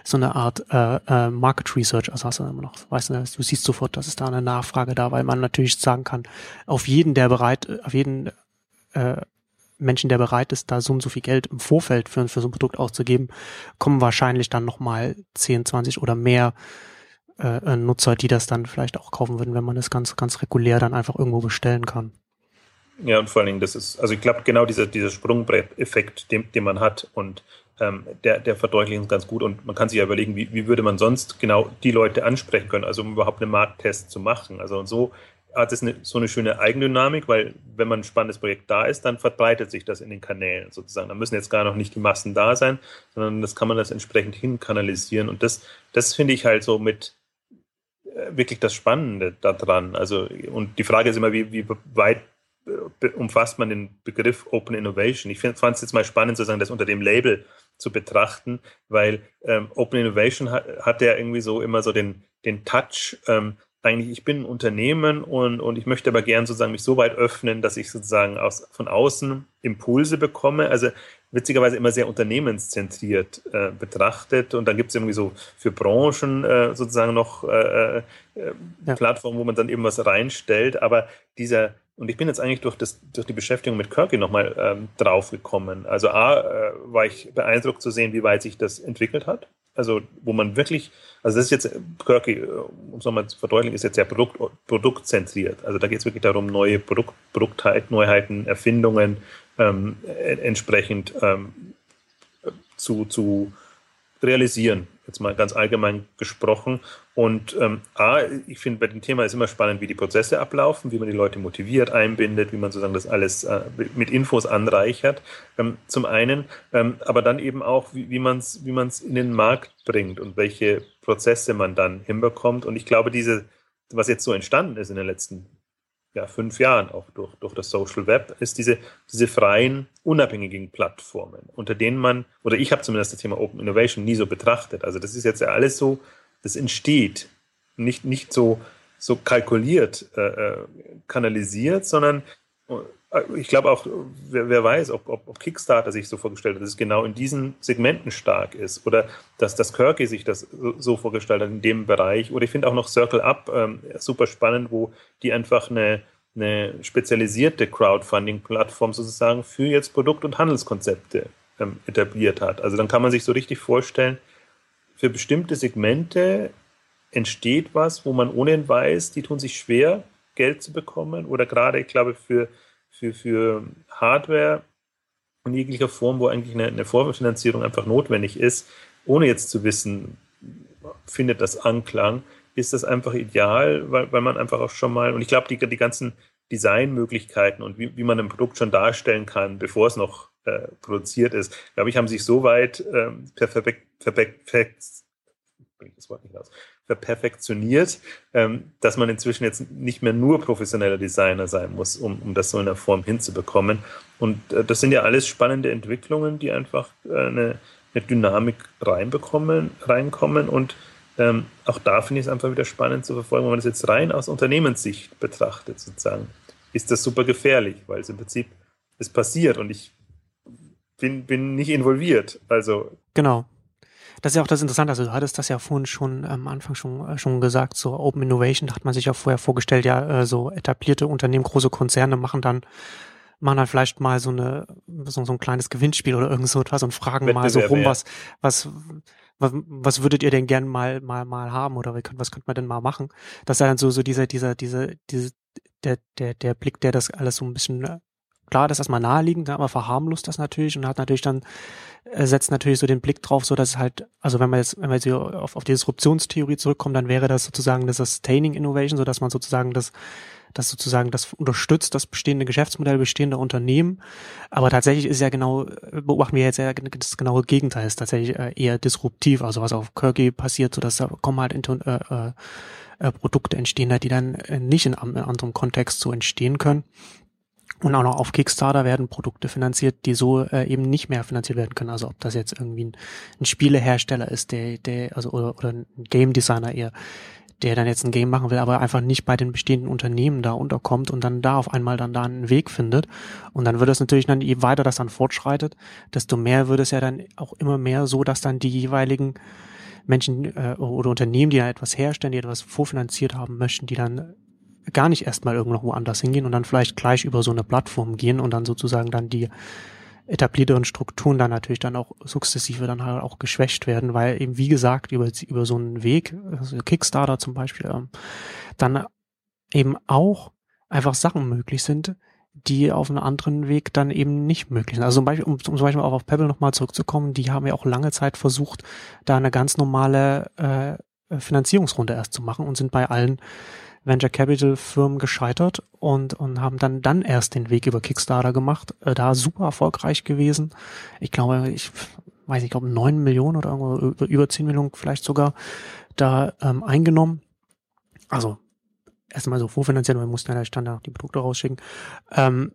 so eine Art äh, äh, Market Research, also hast du immer noch, weißt du, du siehst sofort, dass es da eine Nachfrage da, weil man natürlich sagen kann, auf jeden, der bereit, auf jeden äh, Menschen, der bereit ist, da so und so viel Geld im Vorfeld für, für so ein Produkt auszugeben, kommen wahrscheinlich dann nochmal 10, 20 oder mehr äh, Nutzer, die das dann vielleicht auch kaufen würden, wenn man das ganz, ganz regulär dann einfach irgendwo bestellen kann. Ja, und vor allen Dingen, das ist, also ich glaube, genau dieser, dieser Sprungbrett-Effekt, den, den man hat und ähm, der, der verdeutlicht uns ganz gut und man kann sich ja überlegen, wie, wie würde man sonst genau die Leute ansprechen können, also um überhaupt einen Markttest zu machen. Also und so hat es eine, so eine schöne Eigendynamik, weil wenn man ein spannendes Projekt da ist, dann verbreitet sich das in den Kanälen sozusagen. Da müssen jetzt gar noch nicht die Massen da sein, sondern das kann man das entsprechend hinkanalisieren und das, das finde ich halt so mit äh, wirklich das Spannende daran. Also und die Frage ist immer, wie, wie weit umfasst man den Begriff Open Innovation. Ich fand es jetzt mal spannend, sozusagen das unter dem Label zu betrachten, weil ähm, Open Innovation hat, hat ja irgendwie so immer so den, den Touch, ähm, eigentlich, ich bin ein Unternehmen und, und ich möchte aber gern sozusagen mich so weit öffnen, dass ich sozusagen aus, von außen Impulse bekomme. Also witzigerweise immer sehr unternehmenszentriert äh, betrachtet. Und dann gibt es irgendwie so für Branchen äh, sozusagen noch äh, äh, ja. Plattformen, wo man dann eben was reinstellt. Aber dieser, und ich bin jetzt eigentlich durch, das, durch die Beschäftigung mit Kirky nochmal ähm, draufgekommen. Also A, äh, war ich beeindruckt zu sehen, wie weit sich das entwickelt hat. Also wo man wirklich, also das ist jetzt, Kirky, äh, um es nochmal zu verdeutlichen, ist jetzt sehr Produkt, produktzentriert. Also da geht es wirklich darum, neue Produkt, Produktheit, Neuheiten, Erfindungen ähm, entsprechend ähm, zu, zu realisieren, jetzt mal ganz allgemein gesprochen. Und ähm, A, ich finde bei dem Thema ist immer spannend, wie die Prozesse ablaufen, wie man die Leute motiviert, einbindet, wie man sozusagen das alles äh, mit Infos anreichert, ähm, zum einen, ähm, aber dann eben auch, wie, wie man es wie man's in den Markt bringt und welche Prozesse man dann hinbekommt. Und ich glaube, diese, was jetzt so entstanden ist in den letzten ja, fünf Jahren auch durch, durch das Social Web, ist diese, diese freien, unabhängigen Plattformen, unter denen man, oder ich habe zumindest das Thema Open Innovation nie so betrachtet. Also das ist jetzt ja alles so, das entsteht, nicht, nicht so, so kalkuliert, äh, äh kanalisiert, sondern ich glaube auch, wer, wer weiß, ob, ob, ob, Kickstarter sich so vorgestellt hat, dass es genau in diesen Segmenten stark ist oder dass das Kirky sich das so vorgestellt hat in dem Bereich. Oder ich finde auch noch Circle Up ähm, super spannend, wo die einfach eine, eine spezialisierte Crowdfunding-Plattform sozusagen für jetzt Produkt- und Handelskonzepte ähm, etabliert hat. Also dann kann man sich so richtig vorstellen, für bestimmte Segmente entsteht was, wo man ohnehin weiß, die tun sich schwer, Geld zu bekommen oder gerade, ich glaube, für, für, für Hardware in jeglicher Form, wo eigentlich eine, eine Vorfinanzierung einfach notwendig ist, ohne jetzt zu wissen, findet das Anklang, ist das einfach ideal, weil, weil man einfach auch schon mal, und ich glaube, die, die ganzen Designmöglichkeiten und wie, wie man ein Produkt schon darstellen kann, bevor es noch äh, produziert ist, glaube ich, haben sich so weit ähm, perfekt, perfekt, perfekt, das Wort nicht aus, verperfektioniert, ähm, dass man inzwischen jetzt nicht mehr nur professioneller Designer sein muss, um, um das so in der Form hinzubekommen. Und äh, das sind ja alles spannende Entwicklungen, die einfach äh, eine, eine Dynamik reinbekommen, reinkommen. Und ähm, auch da finde ich es einfach wieder spannend zu verfolgen, wenn man das jetzt rein aus Unternehmenssicht betrachtet, sozusagen. Ist das super gefährlich, weil es im Prinzip es passiert und ich bin, bin nicht involviert. Also genau. Das ist ja auch das Interessante. Also du hattest das ja vorhin schon am Anfang schon, äh, schon gesagt, so Open Innovation, da hat man sich ja vorher vorgestellt, ja, äh, so etablierte Unternehmen, große Konzerne machen dann machen dann vielleicht mal so eine so, so ein kleines Gewinnspiel oder irgend so etwas und fragen mal so rum, was was was, was würdet ihr denn gern mal mal mal haben oder was könnte man denn mal machen? Das ist ja dann so so dieser dieser diese diese der der der Blick, der das alles so ein bisschen äh, klar, das ist erstmal naheliegend, aber verharmlost das natürlich und hat natürlich dann setzt natürlich so den Blick drauf, so dass es halt, also wenn man jetzt, wenn wir jetzt auf, auf die Disruptionstheorie zurückkommen, dann wäre das sozusagen eine Sustaining Innovation, so dass man sozusagen das, das sozusagen das unterstützt, das bestehende Geschäftsmodell bestehender Unternehmen. Aber tatsächlich ist ja genau, beobachten wir jetzt ja das genaue Gegenteil, ist tatsächlich äh, eher disruptiv, also was auf Kirky passiert, so dass da kommen halt into, äh, äh, Produkte entstehen, die dann nicht in einem anderen Kontext so entstehen können. Und auch noch auf Kickstarter werden Produkte finanziert, die so äh, eben nicht mehr finanziert werden können. Also ob das jetzt irgendwie ein, ein Spielehersteller ist, der, der, also oder, oder ein Game Designer eher, der dann jetzt ein Game machen will, aber einfach nicht bei den bestehenden Unternehmen da unterkommt und dann da auf einmal dann da einen Weg findet. Und dann wird es natürlich dann, je weiter das dann fortschreitet, desto mehr wird es ja dann auch immer mehr so, dass dann die jeweiligen Menschen äh, oder Unternehmen, die da etwas herstellen, die etwas vorfinanziert haben möchten, die dann gar nicht erstmal irgendwo woanders hingehen und dann vielleicht gleich über so eine Plattform gehen und dann sozusagen dann die etablierteren Strukturen dann natürlich dann auch sukzessive dann halt auch geschwächt werden, weil eben wie gesagt über, über so einen Weg, also Kickstarter zum Beispiel, ähm, dann eben auch einfach Sachen möglich sind, die auf einem anderen Weg dann eben nicht möglich sind. Also zum Beispiel, um zum Beispiel auch auf Pebble nochmal zurückzukommen, die haben ja auch lange Zeit versucht, da eine ganz normale äh, Finanzierungsrunde erst zu machen und sind bei allen Venture Capital Firmen gescheitert und, und haben dann, dann erst den Weg über Kickstarter gemacht. Äh, da super erfolgreich gewesen. Ich glaube, ich weiß nicht, ich glaube neun Millionen oder über zehn Millionen vielleicht sogar da ähm, eingenommen. Also erstmal so vorfinanziert, man musste ja Standard die Produkte rausschicken. Ähm,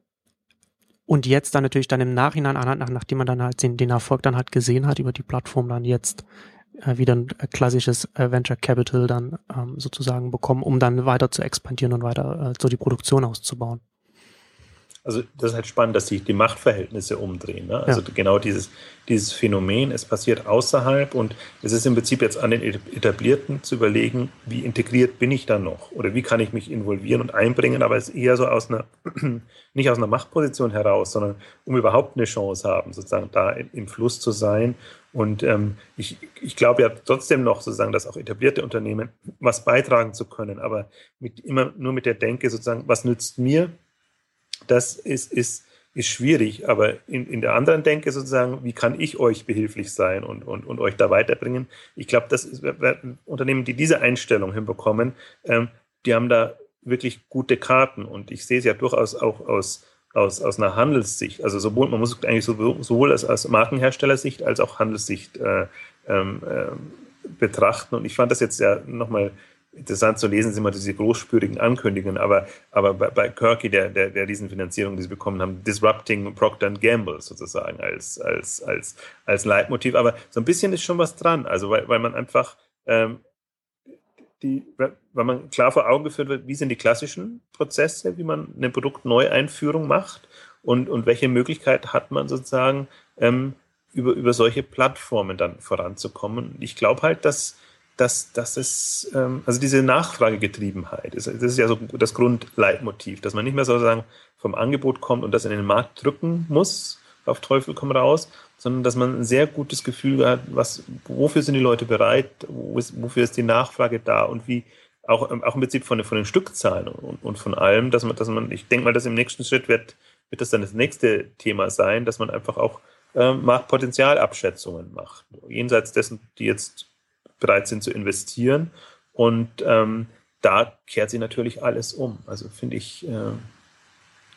und jetzt dann natürlich dann im Nachhinein, nach, nachdem man dann halt den, den Erfolg dann halt gesehen hat über die Plattform, dann jetzt wieder ein klassisches äh, Venture Capital dann ähm, sozusagen bekommen, um dann weiter zu expandieren und weiter äh, so die Produktion auszubauen. Also das ist halt spannend, dass sich die Machtverhältnisse umdrehen. Ne? Also ja. genau dieses, dieses Phänomen, es passiert außerhalb und es ist im Prinzip jetzt an den Etablierten zu überlegen, wie integriert bin ich da noch oder wie kann ich mich involvieren und einbringen, aber es ist eher so aus einer, nicht aus einer Machtposition heraus, sondern um überhaupt eine Chance haben, sozusagen da im Fluss zu sein. Und ähm, ich, ich glaube ja trotzdem noch sozusagen, dass auch etablierte Unternehmen was beitragen zu können, aber mit, immer nur mit der Denke sozusagen, was nützt mir das ist, ist, ist schwierig. Aber in, in der anderen Denke sozusagen, wie kann ich euch behilflich sein und, und, und euch da weiterbringen? Ich glaube, das ist Unternehmen, die diese Einstellung hinbekommen, ähm, die haben da wirklich gute Karten. Und ich sehe es ja durchaus auch aus, aus, aus einer Handelssicht. Also sowohl, man muss eigentlich sowohl aus, aus Markenherstellersicht als auch Handelssicht äh, ähm, äh, betrachten. Und ich fand das jetzt ja nochmal interessant zu lesen sind immer diese großspürigen Ankündigungen, aber, aber bei, bei Kirky, der, der, der Riesenfinanzierung, die sie bekommen haben, Disrupting Procter Gamble sozusagen als, als, als, als Leitmotiv. Aber so ein bisschen ist schon was dran, also weil, weil man einfach ähm, die, weil man klar vor Augen geführt wird, wie sind die klassischen Prozesse, wie man eine Produktneueinführung macht und, und welche Möglichkeit hat man sozusagen ähm, über, über solche Plattformen dann voranzukommen. Ich glaube halt, dass dass, dass es, ähm, also diese Nachfragegetriebenheit, ist, das ist ja so das Grundleitmotiv, dass man nicht mehr sozusagen vom Angebot kommt und das in den Markt drücken muss, auf Teufel komm raus, sondern dass man ein sehr gutes Gefühl hat, was, wofür sind die Leute bereit, wofür ist die Nachfrage da und wie, auch, auch im Prinzip von, den, von den Stückzahlen und, und von allem, dass man, dass man, ich denke mal, dass im nächsten Schritt wird, wird das dann das nächste Thema sein, dass man einfach auch ähm, Marktpotenzialabschätzungen macht. Jenseits dessen, die jetzt bereit sind zu investieren. Und ähm, da kehrt sie natürlich alles um. Also finde ich. Äh,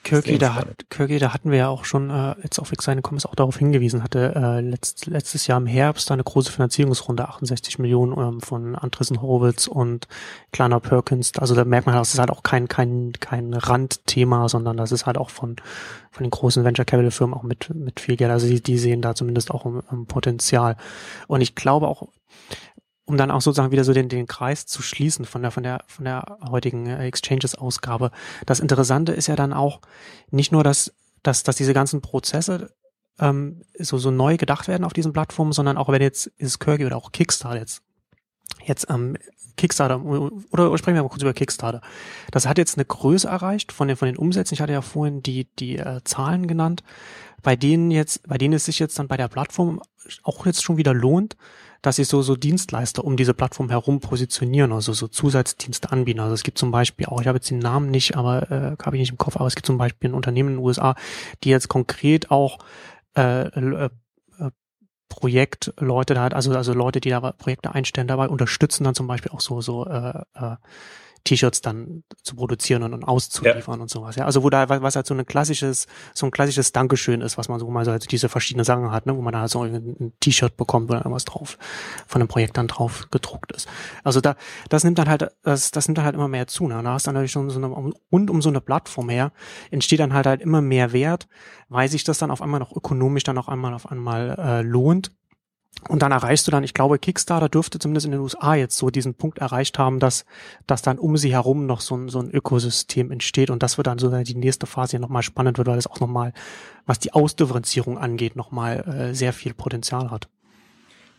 Kirky, da, hat, Kirky, da hatten wir ja auch schon äh, jetzt auf Exine Commons auch darauf hingewiesen, hatte äh, letzt, letztes Jahr im Herbst eine große Finanzierungsrunde, 68 Millionen ähm, von Andressen Horowitz und Kleiner Perkins. Also da merkt man, das ist halt auch kein, kein, kein Randthema, sondern das ist halt auch von, von den großen Venture Capital Firmen auch mit, mit viel Geld. Also die, die sehen da zumindest auch ein, ein Potenzial. Und ich glaube auch, um dann auch sozusagen wieder so den, den Kreis zu schließen von der, von der, von der heutigen äh, Exchanges-Ausgabe. Das Interessante ist ja dann auch nicht nur, dass, dass, dass diese ganzen Prozesse ähm, so, so neu gedacht werden auf diesen Plattformen, sondern auch wenn jetzt ist Kirky oder auch Kickstarter jetzt jetzt ähm, Kickstarter oder sprechen wir mal kurz über Kickstarter. Das hat jetzt eine Größe erreicht von den von den Umsätzen. Ich hatte ja vorhin die die äh, Zahlen genannt, bei denen jetzt bei denen es sich jetzt dann bei der Plattform auch jetzt schon wieder lohnt, dass sie so, so Dienstleister um diese Plattform herum positionieren, also so Zusatzdienste anbieten. Also es gibt zum Beispiel auch, ich habe jetzt den Namen nicht, aber äh, habe ich nicht im Kopf, aber es gibt zum Beispiel ein Unternehmen in den USA, die jetzt konkret auch äh, äh, Projektleute da hat, also also Leute, die da Projekte einstellen, dabei unterstützen dann zum Beispiel auch so so äh, äh, T-Shirts dann zu produzieren und, und auszuliefern ja. und sowas. Ja, also wo da was halt so ein klassisches, so ein klassisches Dankeschön ist, was man so mal so halt diese verschiedenen Sachen hat, ne, wo man da halt so ein, ein T-Shirt bekommt, dann irgendwas drauf von einem Projekt dann drauf gedruckt ist. Also da, das nimmt dann halt, das, das nimmt dann halt immer mehr zu. Ne? Da hast dann natürlich schon so eine, und um so eine Plattform her entsteht dann halt halt immer mehr Wert, weil sich das dann auf einmal noch ökonomisch dann auch einmal auf einmal äh, lohnt und dann erreichst du dann, ich glaube, Kickstarter dürfte zumindest in den USA jetzt so diesen Punkt erreicht haben, dass, dass dann um sie herum noch so ein, so ein Ökosystem entsteht. Und das wird dann so die nächste Phase hier nochmal spannend wird, weil es auch nochmal, was die Ausdifferenzierung angeht, nochmal äh, sehr viel Potenzial hat.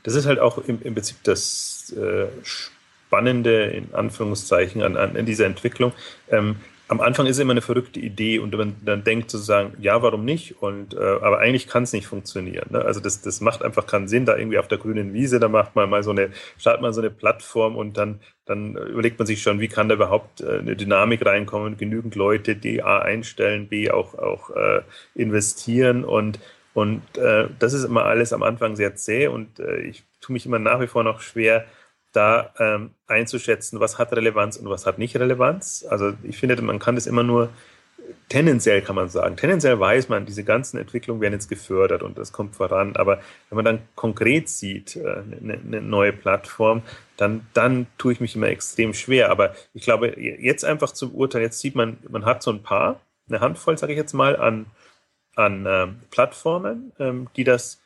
Das ist halt auch im, im Prinzip das äh, Spannende, in Anführungszeichen, an, an dieser Entwicklung. Ähm, am Anfang ist immer eine verrückte Idee und man dann denkt sozusagen, ja, warum nicht? Und äh, aber eigentlich kann es nicht funktionieren. Ne? Also das, das macht einfach keinen Sinn, da irgendwie auf der grünen Wiese, da macht man mal so eine, startet man so eine Plattform und dann, dann überlegt man sich schon, wie kann da überhaupt äh, eine Dynamik reinkommen, genügend Leute, die A einstellen, B auch, auch äh, investieren und und äh, das ist immer alles am Anfang sehr zäh und äh, ich tue mich immer nach wie vor noch schwer, da ähm, einzuschätzen, was hat Relevanz und was hat nicht Relevanz. Also ich finde, man kann das immer nur tendenziell kann man sagen. Tendenziell weiß man, diese ganzen Entwicklungen werden jetzt gefördert und das kommt voran. Aber wenn man dann konkret sieht, äh, eine, eine neue Plattform, dann, dann tue ich mich immer extrem schwer. Aber ich glaube, jetzt einfach zum Urteil, jetzt sieht man, man hat so ein paar, eine Handvoll, sage ich jetzt mal, an, an ähm, Plattformen, ähm, die das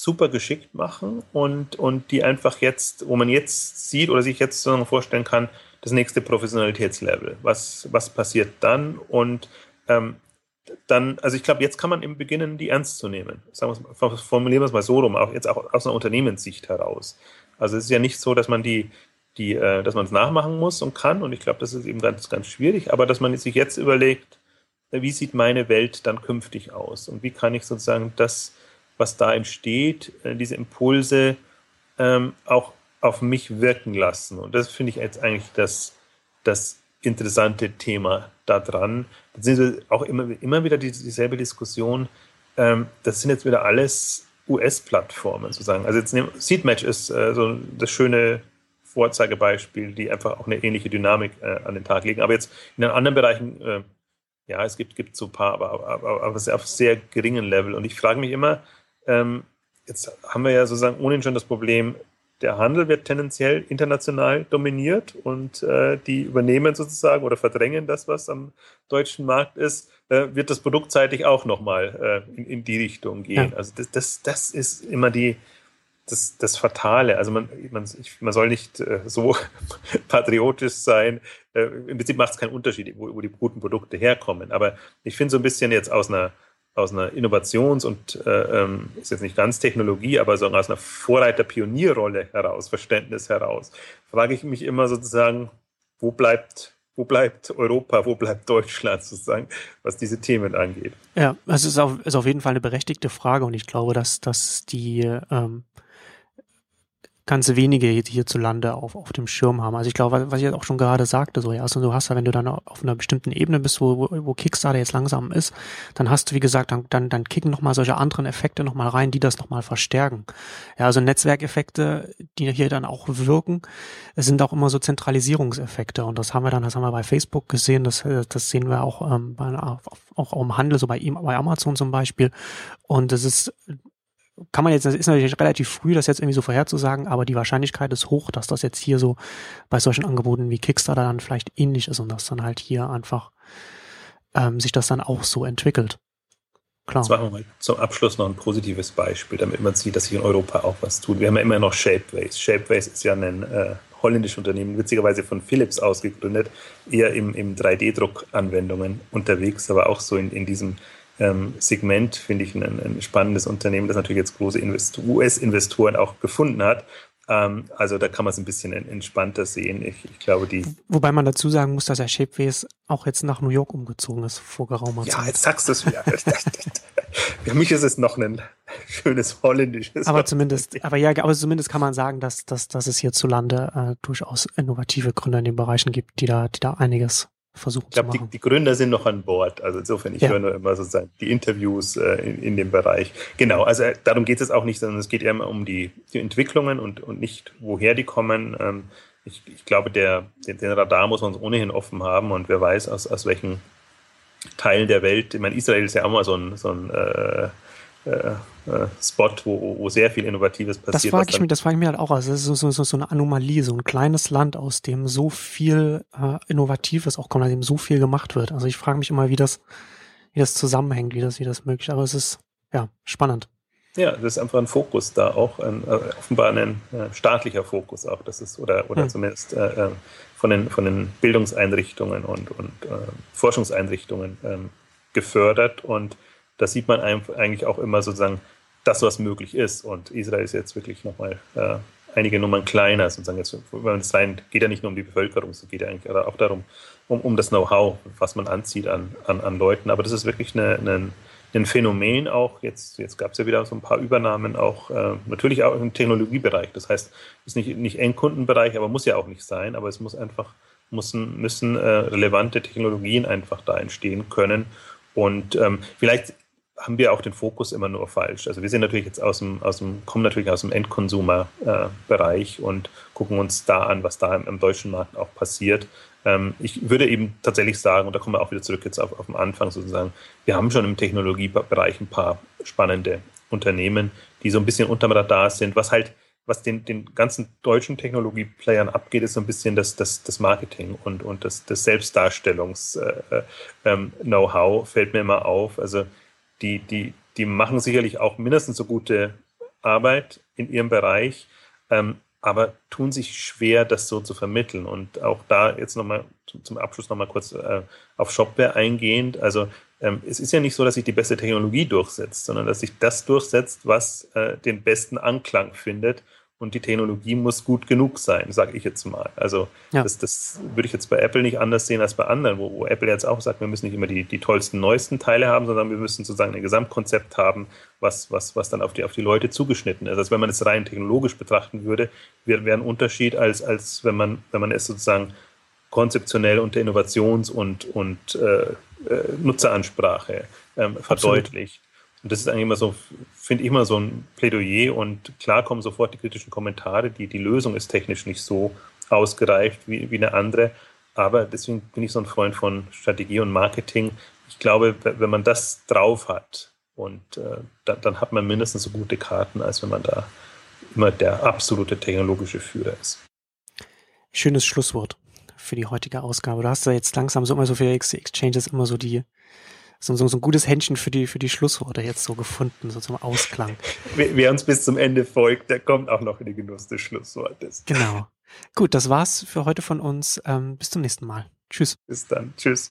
super geschickt machen und, und die einfach jetzt, wo man jetzt sieht oder sich jetzt vorstellen kann, das nächste Professionalitätslevel. Was, was passiert dann? Und ähm, dann, also ich glaube, jetzt kann man eben beginnen, die ernst zu nehmen. Sagen wir, formulieren wir es mal so rum, auch jetzt auch aus einer Unternehmenssicht heraus. Also es ist ja nicht so, dass man die, die, äh, dass man es nachmachen muss und kann. Und ich glaube, das ist eben ganz, ganz schwierig, aber dass man sich jetzt überlegt, wie sieht meine Welt dann künftig aus? Und wie kann ich sozusagen das, was da entsteht, äh, diese Impulse ähm, auch auf mich wirken lassen? Und das finde ich jetzt eigentlich das, das interessante Thema daran. Sind auch immer, immer wieder die, dieselbe Diskussion. Ähm, das sind jetzt wieder alles US-Plattformen sozusagen. Also jetzt nehmen, Seedmatch ist äh, so das schöne Vorzeigebeispiel, die einfach auch eine ähnliche Dynamik äh, an den Tag legen. Aber jetzt in den anderen Bereichen, äh, ja, es gibt, gibt so ein paar, aber, aber, aber auf sehr geringen Level. Und ich frage mich immer, ähm, jetzt haben wir ja sozusagen ohnehin schon das Problem, der Handel wird tendenziell international dominiert und äh, die übernehmen sozusagen oder verdrängen das, was am deutschen Markt ist, äh, wird das produktseitig auch nochmal äh, in, in die Richtung gehen. Ja. Also das, das, das ist immer die, das, das Fatale. Also man, man, ich, man soll nicht äh, so patriotisch sein. Äh, Im Prinzip macht es keinen Unterschied, wo, wo die guten Produkte herkommen. Aber ich finde so ein bisschen jetzt aus einer aus einer Innovations- und äh, ähm, ist jetzt nicht ganz Technologie, aber so aus einer Vorreiter-Pionierrolle heraus, Verständnis heraus, frage ich mich immer sozusagen, wo bleibt wo bleibt Europa, wo bleibt Deutschland sozusagen, was diese Themen angeht? Ja, es ist auf, ist auf jeden Fall eine berechtigte Frage und ich glaube, dass, dass die ähm, ganz wenige hierzulande auf, auf dem Schirm haben. Also ich glaube, was ich jetzt auch schon gerade sagte, so ja, also du hast ja, wenn du dann auf einer bestimmten Ebene bist, wo, wo, Kickstarter jetzt langsam ist, dann hast du, wie gesagt, dann, dann, dann kicken nochmal solche anderen Effekte nochmal rein, die das nochmal verstärken. Ja, also Netzwerkeffekte, die hier dann auch wirken, es sind auch immer so Zentralisierungseffekte und das haben wir dann, das haben wir bei Facebook gesehen, das, das sehen wir auch, ähm, bei, auch, auch im Handel, so bei, bei Amazon zum Beispiel. Und es ist kann man jetzt, das ist natürlich relativ früh, das jetzt irgendwie so vorherzusagen, aber die Wahrscheinlichkeit ist hoch, dass das jetzt hier so bei solchen Angeboten wie Kickstarter dann vielleicht ähnlich ist und dass dann halt hier einfach ähm, sich das dann auch so entwickelt. Klar. Jetzt machen wir mal zum Abschluss noch ein positives Beispiel, damit man sieht, dass sich in Europa auch was tut. Wir haben ja immer noch Shapeways. Shapeways ist ja ein äh, holländisches Unternehmen, witzigerweise von Philips ausgegründet, eher im, im 3D-Druck-Anwendungen unterwegs, aber auch so in, in diesem ähm, Segment finde ich ein, ein, spannendes Unternehmen, das natürlich jetzt große US-Investoren auch gefunden hat. Ähm, also da kann man es ein bisschen entspannter sehen. Ich, ich, glaube, die. Wobei man dazu sagen muss, dass der Shapeways auch jetzt nach New York umgezogen ist vor geraumer Zeit. Ja, jetzt sagst du es wieder. Für mich ist es noch ein schönes holländisches. Aber zumindest, aber ja, aber zumindest kann man sagen, dass, dass, dass es hierzulande äh, durchaus innovative Gründer in den Bereichen gibt, die da, die da einiges versuchen ich glaube, die, die, Gründer sind noch an Bord. Also insofern, ich ja. höre nur immer sozusagen die Interviews äh, in, in, dem Bereich. Genau, also äh, darum geht es auch nicht, sondern es geht eher immer um die, die Entwicklungen und, und nicht, woher die kommen. Ähm, ich, ich, glaube, der, den, den, Radar muss man ohnehin offen haben und wer weiß, aus, aus welchen Teilen der Welt, ich meine, Israel ist ja auch mal so ein, so ein äh, Spot, wo, wo sehr viel Innovatives passiert. Das frage ich mich, das frage ich mich halt auch. Also es ist so, so, so eine Anomalie, so ein kleines Land, aus dem so viel äh, Innovatives auch kommt, aus dem so viel gemacht wird. Also ich frage mich immer, wie das, wie das zusammenhängt, wie das, wie das möglich ist. Aber es ist ja spannend. Ja, das ist einfach ein Fokus da auch, ein, äh, offenbar ein äh, staatlicher Fokus auch, das ist, oder, oder hm. zumindest äh, äh, von, den, von den Bildungseinrichtungen und, und Forschungseinrichtungen ähm, gefördert und da sieht man eigentlich auch immer sozusagen das, was möglich ist. Und Israel ist jetzt wirklich nochmal äh, einige Nummern kleiner, sozusagen. Jetzt, wenn es rein, geht ja nicht nur um die Bevölkerung, es geht ja eigentlich auch darum, um, um das Know-how, was man anzieht an, an, an Leuten. Aber das ist wirklich eine, eine, ein Phänomen auch. Jetzt, jetzt gab es ja wieder so ein paar Übernahmen, auch äh, natürlich auch im Technologiebereich. Das heißt, es ist nicht, nicht Endkundenbereich, aber muss ja auch nicht sein. Aber es muss einfach, müssen, müssen äh, relevante Technologien einfach da entstehen können. Und ähm, vielleicht haben wir auch den Fokus immer nur falsch. Also wir sind natürlich jetzt aus dem, aus dem kommen natürlich aus dem Endkonsumer-Bereich äh, und gucken uns da an, was da im, im deutschen Markt auch passiert. Ähm, ich würde eben tatsächlich sagen, und da kommen wir auch wieder zurück jetzt auf, auf den Anfang sozusagen, wir haben schon im Technologiebereich ein paar spannende Unternehmen, die so ein bisschen unterm Radar sind, was halt was den, den ganzen deutschen Technologieplayern abgeht, ist so ein bisschen das, das, das Marketing und, und das, das Selbstdarstellungs-Know-how, äh, ähm, fällt mir immer auf. Also die, die, die machen sicherlich auch mindestens so gute Arbeit in ihrem Bereich, ähm, aber tun sich schwer, das so zu vermitteln. Und auch da jetzt nochmal zum Abschluss nochmal kurz äh, auf Shopware eingehend. Also ähm, es ist ja nicht so, dass sich die beste Technologie durchsetzt, sondern dass sich das durchsetzt, was äh, den besten Anklang findet und die Technologie muss gut genug sein, sage ich jetzt mal. Also ja. das, das würde ich jetzt bei Apple nicht anders sehen als bei anderen, wo, wo, Apple jetzt auch sagt, wir müssen nicht immer die, die tollsten, neuesten Teile haben, sondern wir müssen sozusagen ein Gesamtkonzept haben, was, was, was dann auf die, auf die Leute zugeschnitten ist. Also wenn man es rein technologisch betrachten würde, wäre wär ein Unterschied, als, als wenn, man, wenn man es sozusagen konzeptionell unter Innovations- und, und äh, äh, Nutzeransprache ähm, verdeutlicht. Und das ist eigentlich immer so, finde ich immer so ein Plädoyer und klar kommen sofort die kritischen Kommentare, die, die Lösung ist technisch nicht so ausgereift wie, wie eine andere. Aber deswegen bin ich so ein Freund von Strategie und Marketing. Ich glaube, wenn man das drauf hat und äh, dann, dann hat man mindestens so gute Karten, als wenn man da immer der absolute technologische Führer ist. Schönes Schlusswort für die heutige Ausgabe. Du hast ja jetzt langsam so immer so für Exchanges immer so die so, so, so ein gutes Händchen für die, für die Schlussworte jetzt so gefunden, so zum Ausklang. Wer, wer uns bis zum Ende folgt, der kommt auch noch in den Genuss des Schlusswortes. Genau. Gut, das war's für heute von uns. Ähm, bis zum nächsten Mal. Tschüss. Bis dann. Tschüss.